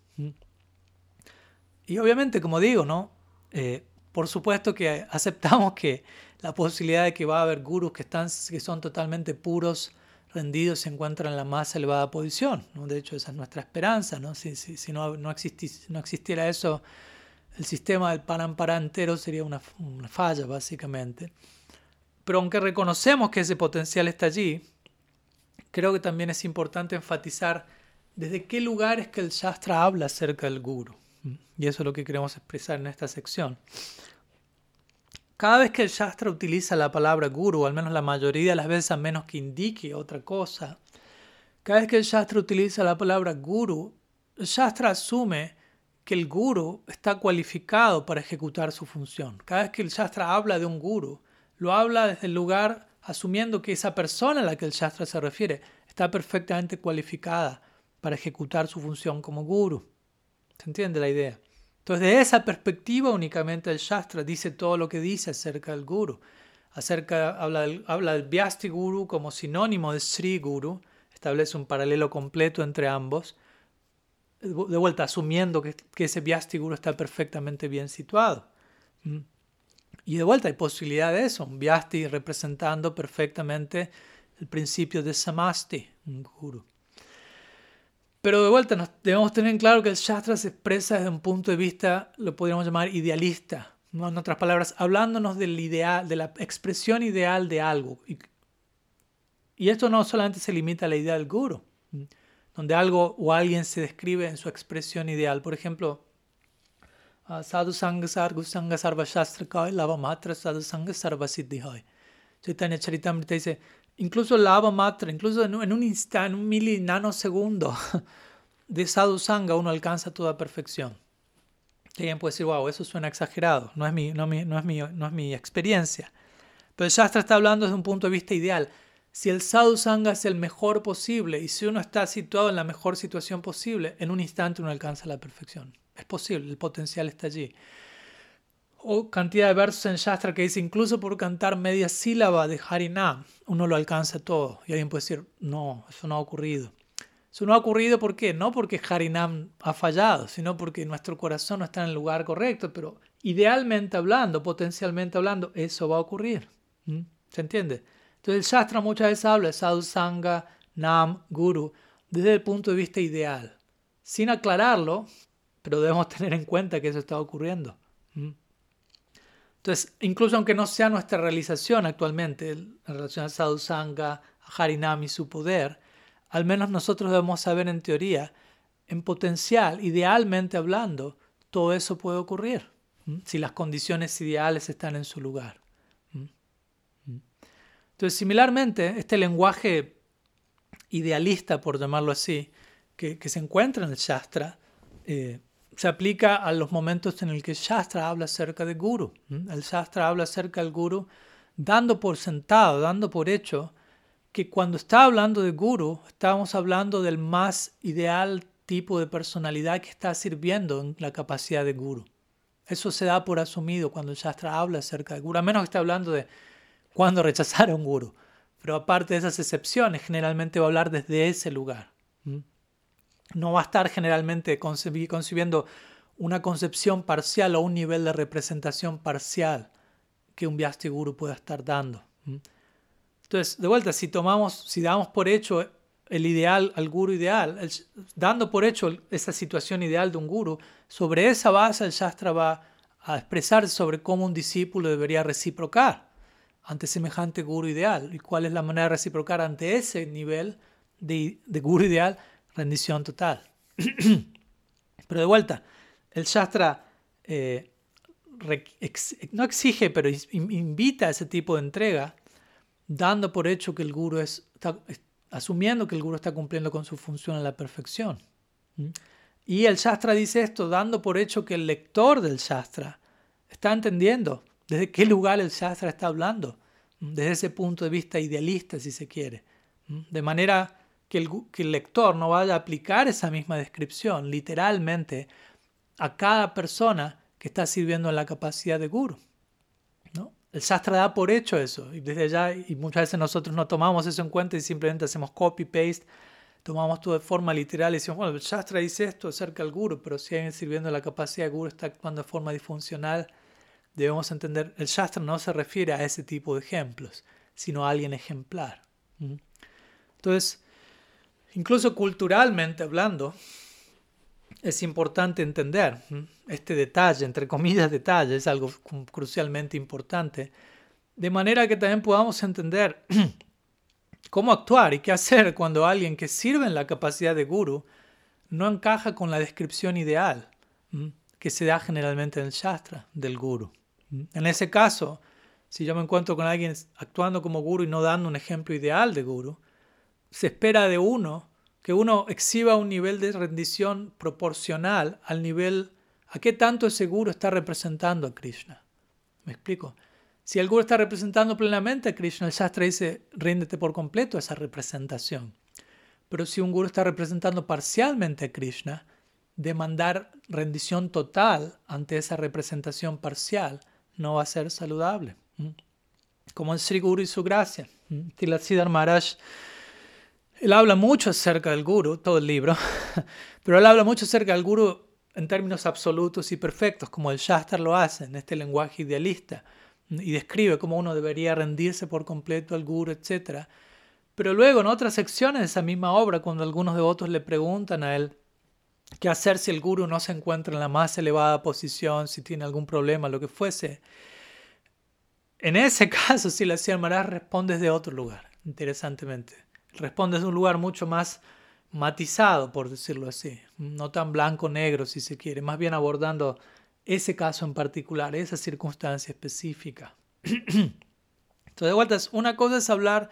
Y obviamente, como digo, ¿no? Eh, por supuesto que [LAUGHS] aceptamos que la posibilidad de que va a haber gurus que, están, que son totalmente puros, rendidos, se encuentran en la más elevada posición. ¿no? De hecho, esa es nuestra esperanza. ¿no? Si, no, existiera eso, el sistema del Parampara entero sería una, falla, básicamente. Pero aunque reconocemos que ese potencial está allí, creo que también es importante enfatizar desde qué lugares que el Shastra habla acerca del Guru. Y eso es lo que queremos expresar en esta sección. Cada vez que el Shastra utiliza la palabra Guru, al menos la mayoría de las veces a menos que indique otra cosa, cada vez que el Shastra utiliza la palabra Guru, el Shastra asume que el guru está cualificado para ejecutar su función. Cada vez que el Shastra habla de un guru, lo habla desde el lugar asumiendo que esa persona a la que el Shastra se refiere está perfectamente cualificada para ejecutar su función como guru. ¿Se entiende la idea? Entonces, de esa perspectiva únicamente el Shastra dice todo lo que dice acerca del guru. Acerca, habla, del, habla Vyasti Guru como sinónimo de Sri Guru, establece un paralelo completo entre ambos de vuelta, asumiendo que, que ese Vyastiguru está perfectamente bien situado. ¿Mm? Y de vuelta hay posibilidad de eso, un Vyasti representando perfectamente el principio de Samasti, un guru. Pero de vuelta nos debemos tener en claro que el Shastra se expresa desde un punto de vista, lo podríamos llamar idealista, ¿no? en otras palabras, hablándonos del ideal, de la expresión ideal de algo. Y, esto no solamente se limita a la idea del guru donde algo o alguien se describe en su expresión ideal. Por ejemplo, ah, Sadhu Sangha Sarva Shastra Lava Matra Sadhu Sangha Sarva Siddhi Chaitanya Charitamrita dice, incluso Lava Matra, incluso en un instante, en un mili nanosegundo [LAUGHS] de Sadhu Sangha uno alcanza toda perfección. Alguien puede decir, wow, eso suena exagerado, no es mi, no, no es mi, no es mi experiencia. Pero el Shastra está hablando desde un punto de vista ideal si el sadhu sangha es el mejor posible y si uno está situado en la mejor situación posible, en un instante uno alcanza la perfección. Es posible, el potencial está allí. O cantidad de versos en Shastra que dice, incluso por cantar media sílaba de Harinam, uno lo alcanza todo. Y alguien puede decir, no, eso no ha ocurrido. Eso no ha ocurrido ¿por qué? No porque Harinam ha fallado, sino porque nuestro corazón no está en el lugar correcto, pero idealmente hablando, potencialmente hablando, eso va a ocurrir. ¿Se entiende? Entonces el Shastra muchas veces habla de sadhu, sangha, nam, guru, desde el punto de vista ideal, sin aclararlo, pero debemos [LAUGHS] tener en cuenta que eso está ocurriendo. Entonces, incluso aunque no sea nuestra realización actualmente en relación al sadhu, sangha, a harinam y su poder, al menos nosotros debemos saber en teoría, en potencial, idealmente hablando, todo eso puede ocurrir, si las condiciones ideales están en su lugar. Entonces, similarmente, este lenguaje idealista, por llamarlo así, que, se encuentra en el Shastra, eh, se aplica a los momentos en el que Shastra habla acerca de Guru. El Shastra habla acerca del Guru dando por sentado, dando por hecho que cuando está hablando de Guru, estamos hablando del más ideal tipo de personalidad que está sirviendo en la capacidad de guru. Eso se da por asumido cuando el Shastra habla acerca de guru, a menos que esté hablando de cuándo rechazar a un guru. Pero aparte de esas excepciones, generalmente va a hablar desde ese lugar. No va a estar generalmente concibiendo una concepción parcial o un nivel de representación parcial que un Vyasti Guru pueda estar dando. Entonces, de vuelta, si tomamos, si damos por hecho el ideal al guru ideal, dando por hecho esa situación ideal de un guru, sobre esa base el Shastra va a expresar sobre cómo un discípulo debería reciprocar ante semejante guru ideal y cuál es la manera de reciprocar ante ese nivel de, de guru ideal, rendición total. [CLEARS THROAT] pero de vuelta, el Shastra eh, no exige, pero invita a ese tipo de entrega, dando por hecho que el guru es, asumiendo que el guru está cumpliendo con su función a la perfección. Y el Shastra dice esto, dando por hecho que el lector del Shastra está entendiendo desde qué lugar el Shastra está hablando, desde ese punto de vista idealista, si se quiere. De manera que el, lector no vaya a aplicar esa misma descripción literalmente a cada persona que está sirviendo en la capacidad de guru. ¿no? El Shastra da por hecho eso, y desde allá, y muchas veces nosotros no tomamos eso en cuenta y simplemente hacemos copy-paste, tomamos todo de forma literal y decimos, bueno, el Shastra dice esto acerca del guru, pero si alguien sirviendo en la capacidad de guru está actuando de forma disfuncional, debemos entender, el Shastra no se refiere a ese tipo de ejemplos, sino a alguien ejemplar. Entonces, incluso culturalmente hablando, es importante entender este detalle, entre comillas detalle, es algo crucialmente importante, de manera que también podamos entender [CLEARS THROAT] cómo actuar y qué hacer cuando alguien que sirve en la capacidad de guru no encaja con la descripción ideal que se da generalmente en el Shastra del guru. En ese caso, si yo me encuentro con alguien actuando como guru y no dando un ejemplo ideal de guru, se espera de uno que uno exhiba un nivel de rendición proporcional al nivel a qué tanto ese guru está representando a Krishna. ¿Me explico? Si el guru está representando plenamente a Krishna, el Shastra dice, ríndete por completo a esa representación. Pero si un guru está representando parcialmente a Krishna, demandar rendición total ante esa representación parcial no va a ser saludable. Como el Sri Guru y su gracia. Tilasidhar Maharaj él habla mucho acerca del guru, todo el libro, [LAUGHS] pero él habla mucho acerca del guru en términos absolutos y perfectos, como el Shastra lo hace en este lenguaje idealista, y describe cómo uno debería rendirse por completo al guru, etc. Pero luego en otras secciones de esa misma obra, cuando algunos devotos le preguntan a él qué hacer si el guru no se encuentra en la más elevada posición, si tiene algún problema, lo que fuese, en ese [LAUGHS] caso, si la Maharaj responde desde otro lugar, interesantemente responde desde un lugar mucho más matizado, por decirlo así, no tan blanco-negro si se quiere, más bien abordando ese caso en particular, esa circunstancia específica. [CLEARS THROAT] Entonces, de vuelta, una cosa es hablar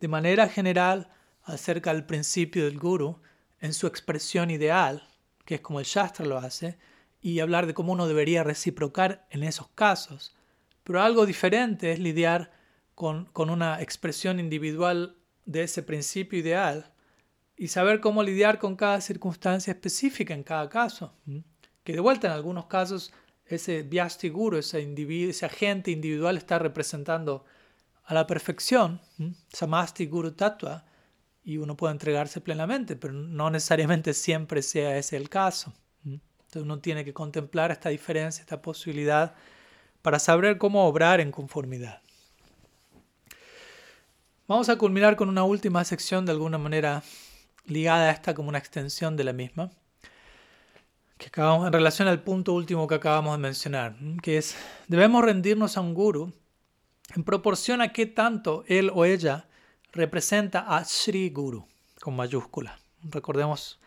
de manera general acerca del principio del guru en su expresión ideal, que es como el Shastra lo hace, y hablar de cómo uno debería reciprocar en esos casos. Pero algo diferente es lidiar con, con una expresión individual de ese principio ideal y saber cómo lidiar con cada circunstancia específica en cada caso. Que de vuelta en algunos casos ese Vyasti Guru, ese, individuo, ese agente individual está representando a la perfección, Samasti Guru Tattva, y uno puede entregarse plenamente, pero no necesariamente siempre sea ese el caso. Entonces uno tiene que contemplar esta diferencia, esta posibilidad, para saber cómo obrar en conformidad. Vamos a culminar con una última sección de alguna manera ligada a esta como una extensión de la misma, que acabamos, en relación al punto último que acabamos de mencionar, que es, debemos rendirnos a un guru en proporción a qué tanto él o ella representa a Sri Guru, con mayúscula. Recordemos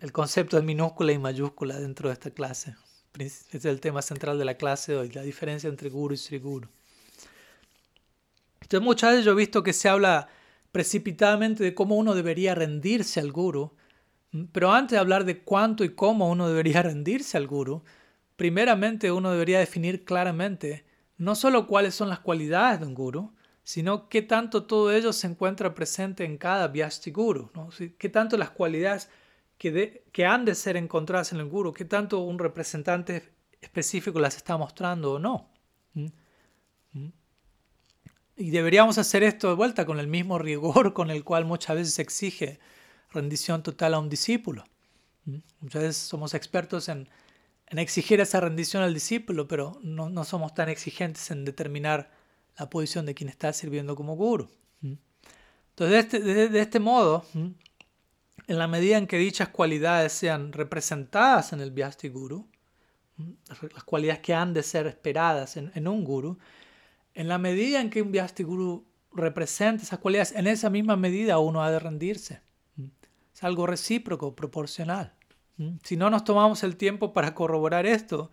el concepto de minúscula y mayúscula dentro de esta clase. es el tema central de la clase hoy, la diferencia entre Guru y Sri Guru. Muchas veces yo he visto que se habla precipitadamente de cómo uno debería rendirse al guru, pero antes de hablar de cuánto y cómo uno debería [LAUGHS] rendirse al guru, primeramente uno debería definir claramente no solo cuáles son las cualidades de un guru, sino qué tanto todo ello se encuentra presente en cada Vyasti Guru, qué tanto las cualidades que, que han de ser encontradas en el guru, qué tanto un representante específico las está mostrando o no. Y deberíamos hacer esto de vuelta con el mismo rigor con el cual muchas veces se exige rendición total a un discípulo. Muchas veces somos expertos en, en exigir esa rendición al discípulo, pero no, no, somos tan exigentes en determinar la posición de quien está sirviendo como guru. Entonces, de este, de, este modo, en la medida en que dichas cualidades sean representadas en el Vyasti Guru, las cualidades que han de ser esperadas en, en un guru, en la medida en que un Vyasti Guru representa esas cualidades, en esa misma medida uno ha de rendirse. Es algo recíproco, proporcional. Si no nos tomamos el tiempo para corroborar esto,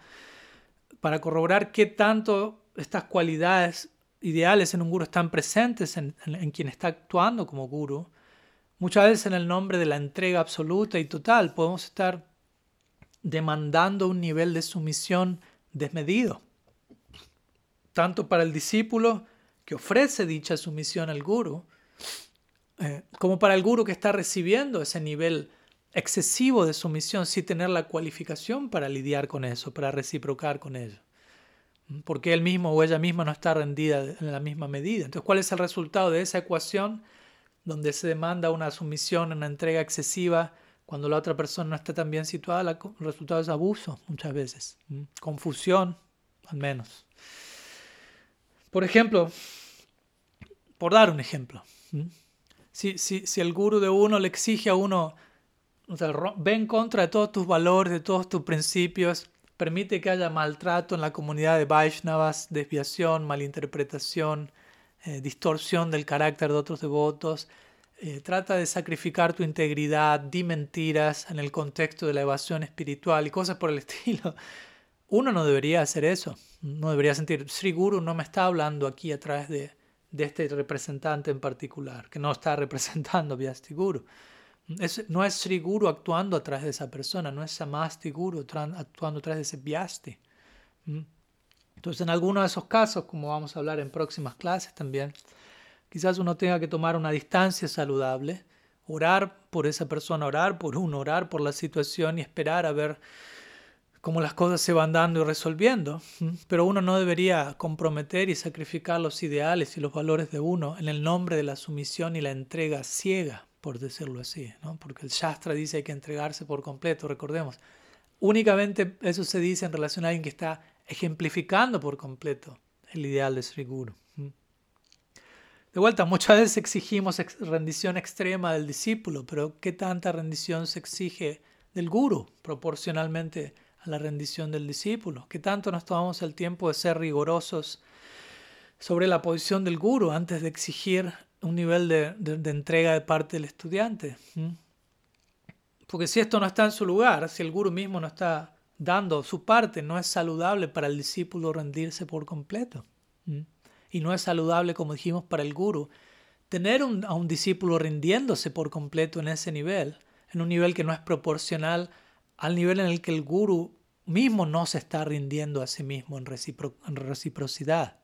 para corroborar qué tanto estas cualidades ideales en un guru están presentes en, en, quien está actuando como guru, muchas veces en el nombre de la entrega absoluta y total podemos estar demandando un nivel de sumisión desmedido, tanto para el discípulo que ofrece dicha sumisión al guru, eh, como para el guru que está recibiendo ese nivel excesivo de sumisión sin tener la cualificación para lidiar con eso, para reciprocar con ello. Porque él mismo o ella misma no está rendida en la misma medida. Entonces, ¿cuál es el resultado de esa ecuación donde se demanda una sumisión, una entrega excesiva cuando la otra persona no está tan bien situada? el resultado es abuso muchas veces, confusión al menos. Por ejemplo, por dar un ejemplo, si, el guru de uno le exige a uno o sea, ve en contra de todos tus valores, de todos tus principios, permite que haya maltrato en la comunidad de Vaishnavas, desviación, malinterpretación, eh, distorsión del carácter de otros devotos, eh, trata de sacrificar tu integridad, di mentiras en el contexto de la evasión espiritual y cosas por el [LAUGHS] estilo. Uno no debería hacer eso, no debería sentir, Sri Guru no me está hablando aquí a través de, este representante en particular, que no está [LAUGHS] representando Vyasti Guru no es Sri Guru actuando a través de esa persona, no es Samasti Guru actuando a través de ese Vyasti. Entonces, en algunos de esos casos, como vamos a hablar en próximas clases también, quizás uno tenga que tomar una distancia saludable, orar por esa persona, orar por uno, orar por la situación y esperar a ver cómo las cosas se van dando y resolviendo. Pero uno no debería comprometer y sacrificar los ideales y los valores de uno en el nombre de la sumisión y la entrega ciega por decirlo así, ¿no? porque el Shastra dice hay que entregarse por completo, recordemos. Únicamente eso se dice en relación a alguien que está ejemplificando por completo el ideal de Sri Guru. De vuelta, muchas veces exigimos rendición extrema del discípulo, pero ¿qué tanta rendición se exige del guru proporcionalmente la rendición del discípulo? ¿Qué tanto nos tomamos el tiempo de ser rigurosos sobre la posición del guru antes de exigir un nivel de, entrega de parte del estudiante. Porque si esto no está en su lugar, si el guru mismo no está dando su parte, no es saludable para el discípulo rendirse por completo. Y no es saludable, como dijimos, para el guru tener a un discípulo rindiéndose por completo en ese nivel, en un nivel que no es proporcional al nivel en el que el guru mismo no se está rindiendo a sí mismo en, recipro, en reciprocidad.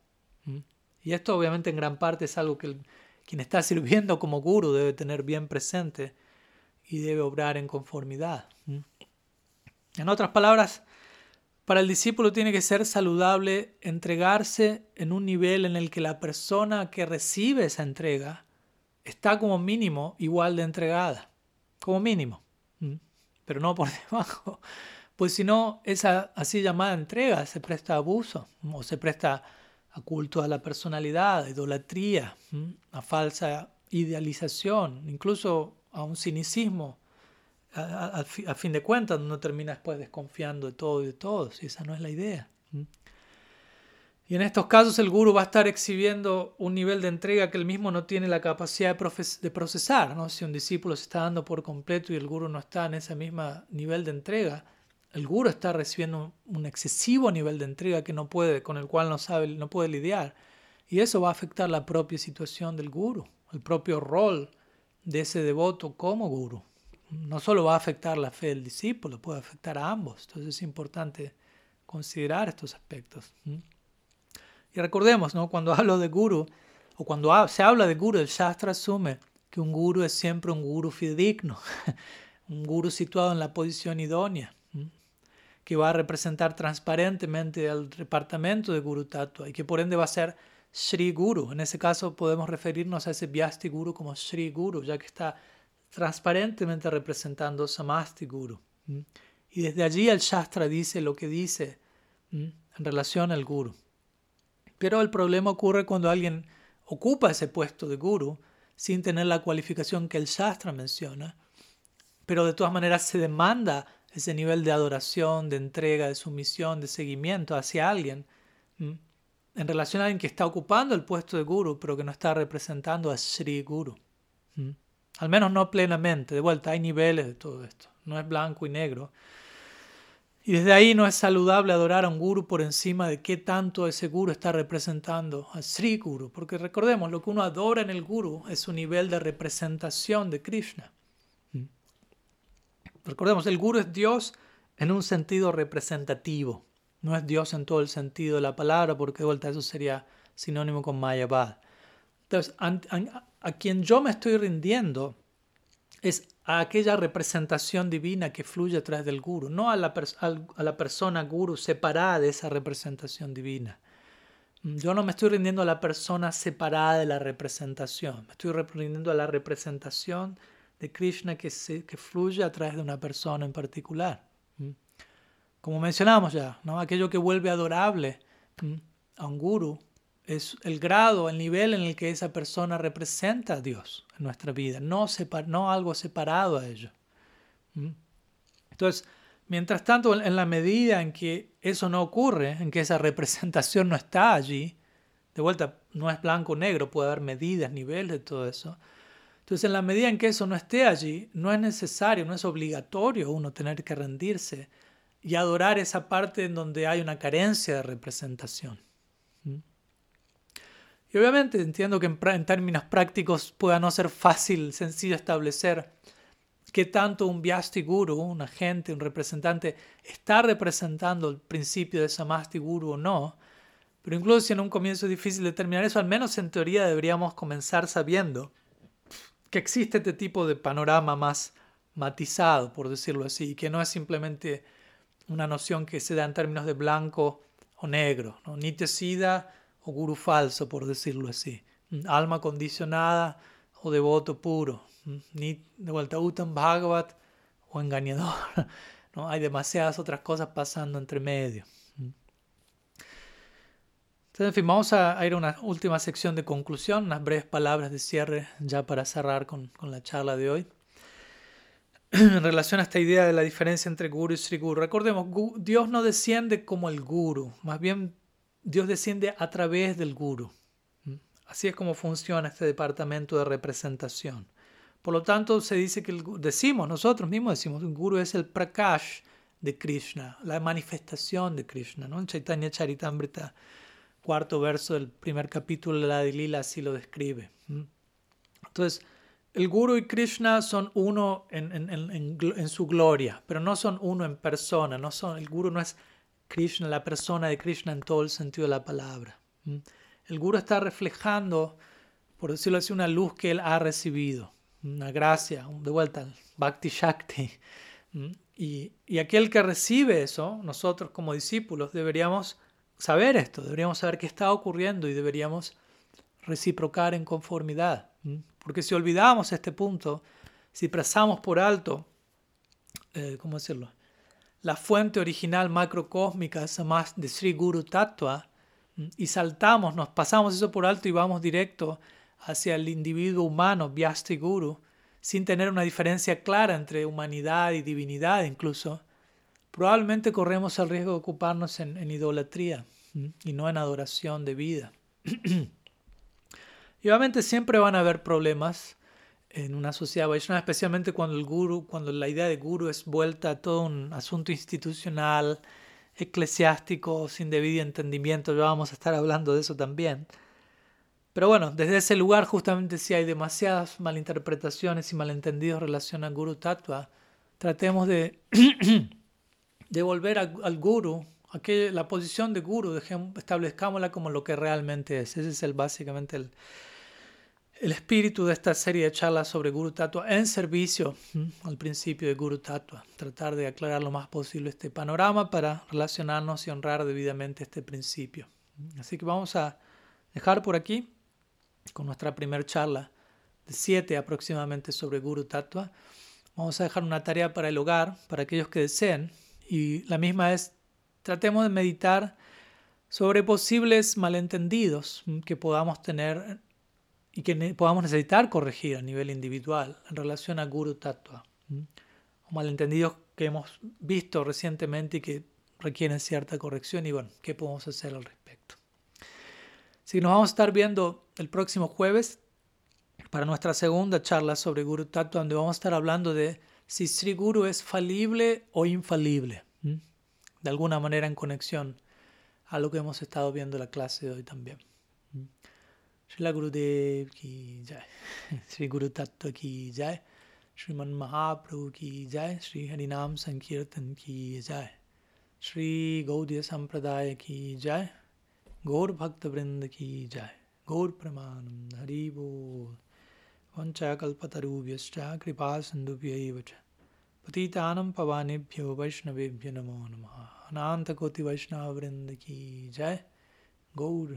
Y esto obviamente en gran parte es algo que el, quien está sirviendo como guru debe tener bien presente y debe obrar en conformidad. En otras palabras, para el discípulo tiene que ser saludable entregarse en un nivel en el que la persona que recibe esa entrega está como mínimo igual de entregada, como mínimo, pero no por [LAUGHS] debajo, pues si no, esa así llamada entrega se presta a abuso o se presta a culto a la personalidad, a idolatría, a falsa idealización, incluso a un cinicismo. A, fin de cuentas, uno termina después desconfiando de todo y de todos, y esa no es la idea. Y en estos casos el guru va a estar exhibiendo un nivel de entrega que él mismo no tiene la capacidad de, procesar. ¿no? Si un discípulo se está dando por completo y el guru no está en ese mismo nivel de entrega, el guru está recibiendo un excesivo nivel de entrega que no puede, con el cual no sabe, no puede lidiar. Y eso va a afectar la propia situación del guru, el propio rol de ese devoto como guru. No solo va a afectar la fe del discípulo, puede afectar a ambos. Entonces es importante considerar estos aspectos. Y recordemos, ¿no? cuando [LAUGHS] hablo de guru, o cuando se habla de guru, el Shastra asume que un guru es siempre un guru fidedigno. [LAUGHS] un guru situado en la posición idónea, que va a representar transparentemente al departamento de Guru Tattva y que por ende va a ser Sri Guru. En ese caso podemos referirnos a ese Vyasti Guru como Sri Guru, ya que está transparentemente representando Samasti Guru. Y desde allí el Shastra dice lo que dice en relación al Guru. Pero el problema ocurre cuando alguien ocupa ese puesto de Guru sin tener la cualificación que el Shastra menciona, pero de todas maneras se demanda ese nivel de adoración, de entrega, de sumisión, de seguimiento hacia alguien, en relación a alguien que está ocupando el puesto de Guru, pero que no está representando a Sri Guru. Al menos no plenamente. De vuelta, hay niveles de todo esto. No es blanco y negro. Y desde ahí no es saludable adorar a un guru por encima de qué tanto ese guru está representando a Sri Guru. Porque recordemos, lo que uno adora en el guru es su nivel de representación de Krishna. Recordemos, el guru es Dios en un sentido representativo. No es Dios en todo el sentido de la palabra, porque de vuelta eso sería sinónimo con Mayavad. Entonces, a quien yo me estoy rindiendo es a aquella representación divina que fluye a del guru, no a la, a la persona guru separada de esa representación divina. Mm, yo no me estoy rindiendo a la persona separada de la representación, me estoy rindiendo a la representación de Krishna que, se, que fluye a través de una persona en particular. Como mencionamos ya, ¿no? aquello que vuelve adorable a un guru es el grado, el nivel en el que esa persona representa a Dios en nuestra vida, no, no algo separado a ello. Entonces, mientras tanto, en la medida en que eso no ocurre, en que esa representación no está allí, de vuelta, no es blanco o negro, puede haber medidas, niveles de todo eso. Entonces, en la medida en que eso no esté allí, no es necesario, no es obligatorio uno tener que rendirse y adorar esa parte en donde hay una carencia de representación. ¿Mm? Y obviamente entiendo que en, términos prácticos pueda no ser fácil, sencillo establecer qué tanto un Vyasti Guru, un agente, un representante, está representando el principio de Samasti Guru o no. Pero incluso si en un comienzo es difícil determinar eso, al menos en teoría deberíamos comenzar sabiendo que existe este tipo de panorama más matizado, por decirlo así, y que no es simplemente una noción que se da en términos de blanco o negro, ¿no? ni tecida o guru falso, por decirlo así. Alma condicionada o devoto puro. Ni de vuelta Uttam Bhagavat o engañador. [LAUGHS] ¿no? Hay demasiadas otras cosas pasando entre medio. Entonces, en fin, vamos a ir a una última sección de conclusión, unas breves palabras de cierre ya para cerrar con, con la charla de hoy. [CLEARS THROAT] en relación a esta idea de la diferencia entre guru y sri guru. Recordemos, Dios no desciende como el guru, más bien Dios desciende a través del guru. Así es como funciona este departamento de representación. Por lo tanto, se dice que decimos, nosotros mismos decimos, el guru es el prakash de Krishna, la manifestación de Krishna. ¿no? En Chaitanya Charitamrita, cuarto verso del primer capítulo de la Dilila, así lo describe. Entonces, el guru y Krishna son uno en, su gloria, pero no son uno en persona. No son, el guru no es Krishna, la persona de Krishna en todo el sentido de la palabra. El Guru está reflejando, por decirlo así, una luz que él ha recibido, una gracia, de vuelta, Bhakti Shakti. Y, y aquel que recibe eso, nosotros como discípulos deberíamos saber esto, deberíamos saber qué está ocurriendo y deberíamos reciprocar en conformidad. Porque si olvidamos este punto, si pasamos por alto, eh, ¿cómo decirlo? la fuente original macrocósmica más de Sri Guru Tattva y saltamos, nos pasamos eso por alto y vamos directo hacia el individuo humano, Vyasti Guru, sin tener una diferencia clara entre humanidad y divinidad incluso, probablemente corremos el riesgo de ocuparnos en, idolatría y no en adoración de vida. [CLEARS THROAT] y obviamente siempre van a haber problemas en una sociedad Vaishnava, especialmente cuando el guru, cuando la idea de guru es vuelta a todo un asunto institucional, eclesiástico, sin debido entendimiento, ya vamos a estar hablando de eso también. Pero bueno, desde ese lugar justamente si hay demasiadas malinterpretaciones y malentendidos en relación al guru tattva, tratemos de, [CLEARS THROAT] de volver al, guru, a que la posición de guru, establezcámosla como lo que realmente es. Ese es el, básicamente el, espíritu de esta serie de charlas sobre Guru Tattva en servicio al principio de Guru Tattva. Tratar de aclarar lo más posible este panorama para relacionarnos y honrar debidamente este principio. Así que vamos a dejar por aquí con nuestra primera charla de siete aproximadamente sobre Guru Tattva. Vamos a dejar una tarea para el hogar, para aquellos que deseen. Y la misma es, tratemos de meditar sobre posibles malentendidos que podamos tener y que podamos necesitar corregir a nivel individual en relación a Guru Tattva. O malentendidos que hemos visto recientemente y que requieren cierta corrección y bueno, ¿qué podemos hacer al respecto? Si nos vamos a estar viendo el próximo jueves para nuestra segunda charla sobre Guru Tattva, donde vamos a estar hablando de si Sri Guru es falible o infalible, de alguna manera en conexión a lo que hemos estado viendo en la clase de hoy también. Srila Gurudev ki jai, [LAUGHS] Sri Guru Tattva ki jai, Sriman Mahaprabhu ki jai, Sri Harinam Sankirtan ki jai, Sri Gaudiya Sampradaya ki jai, Gaur Bhakta Vrinda ki jai, Gaur Pramanam Haribo, वञ्चाकल्पतरुभ्यश्च कृपा सिंधुभ्य पतिता पवानेभ्यो वैष्णवभ्यो नमो नम। अनाकोटिवैष्णववृंद की जय। गौर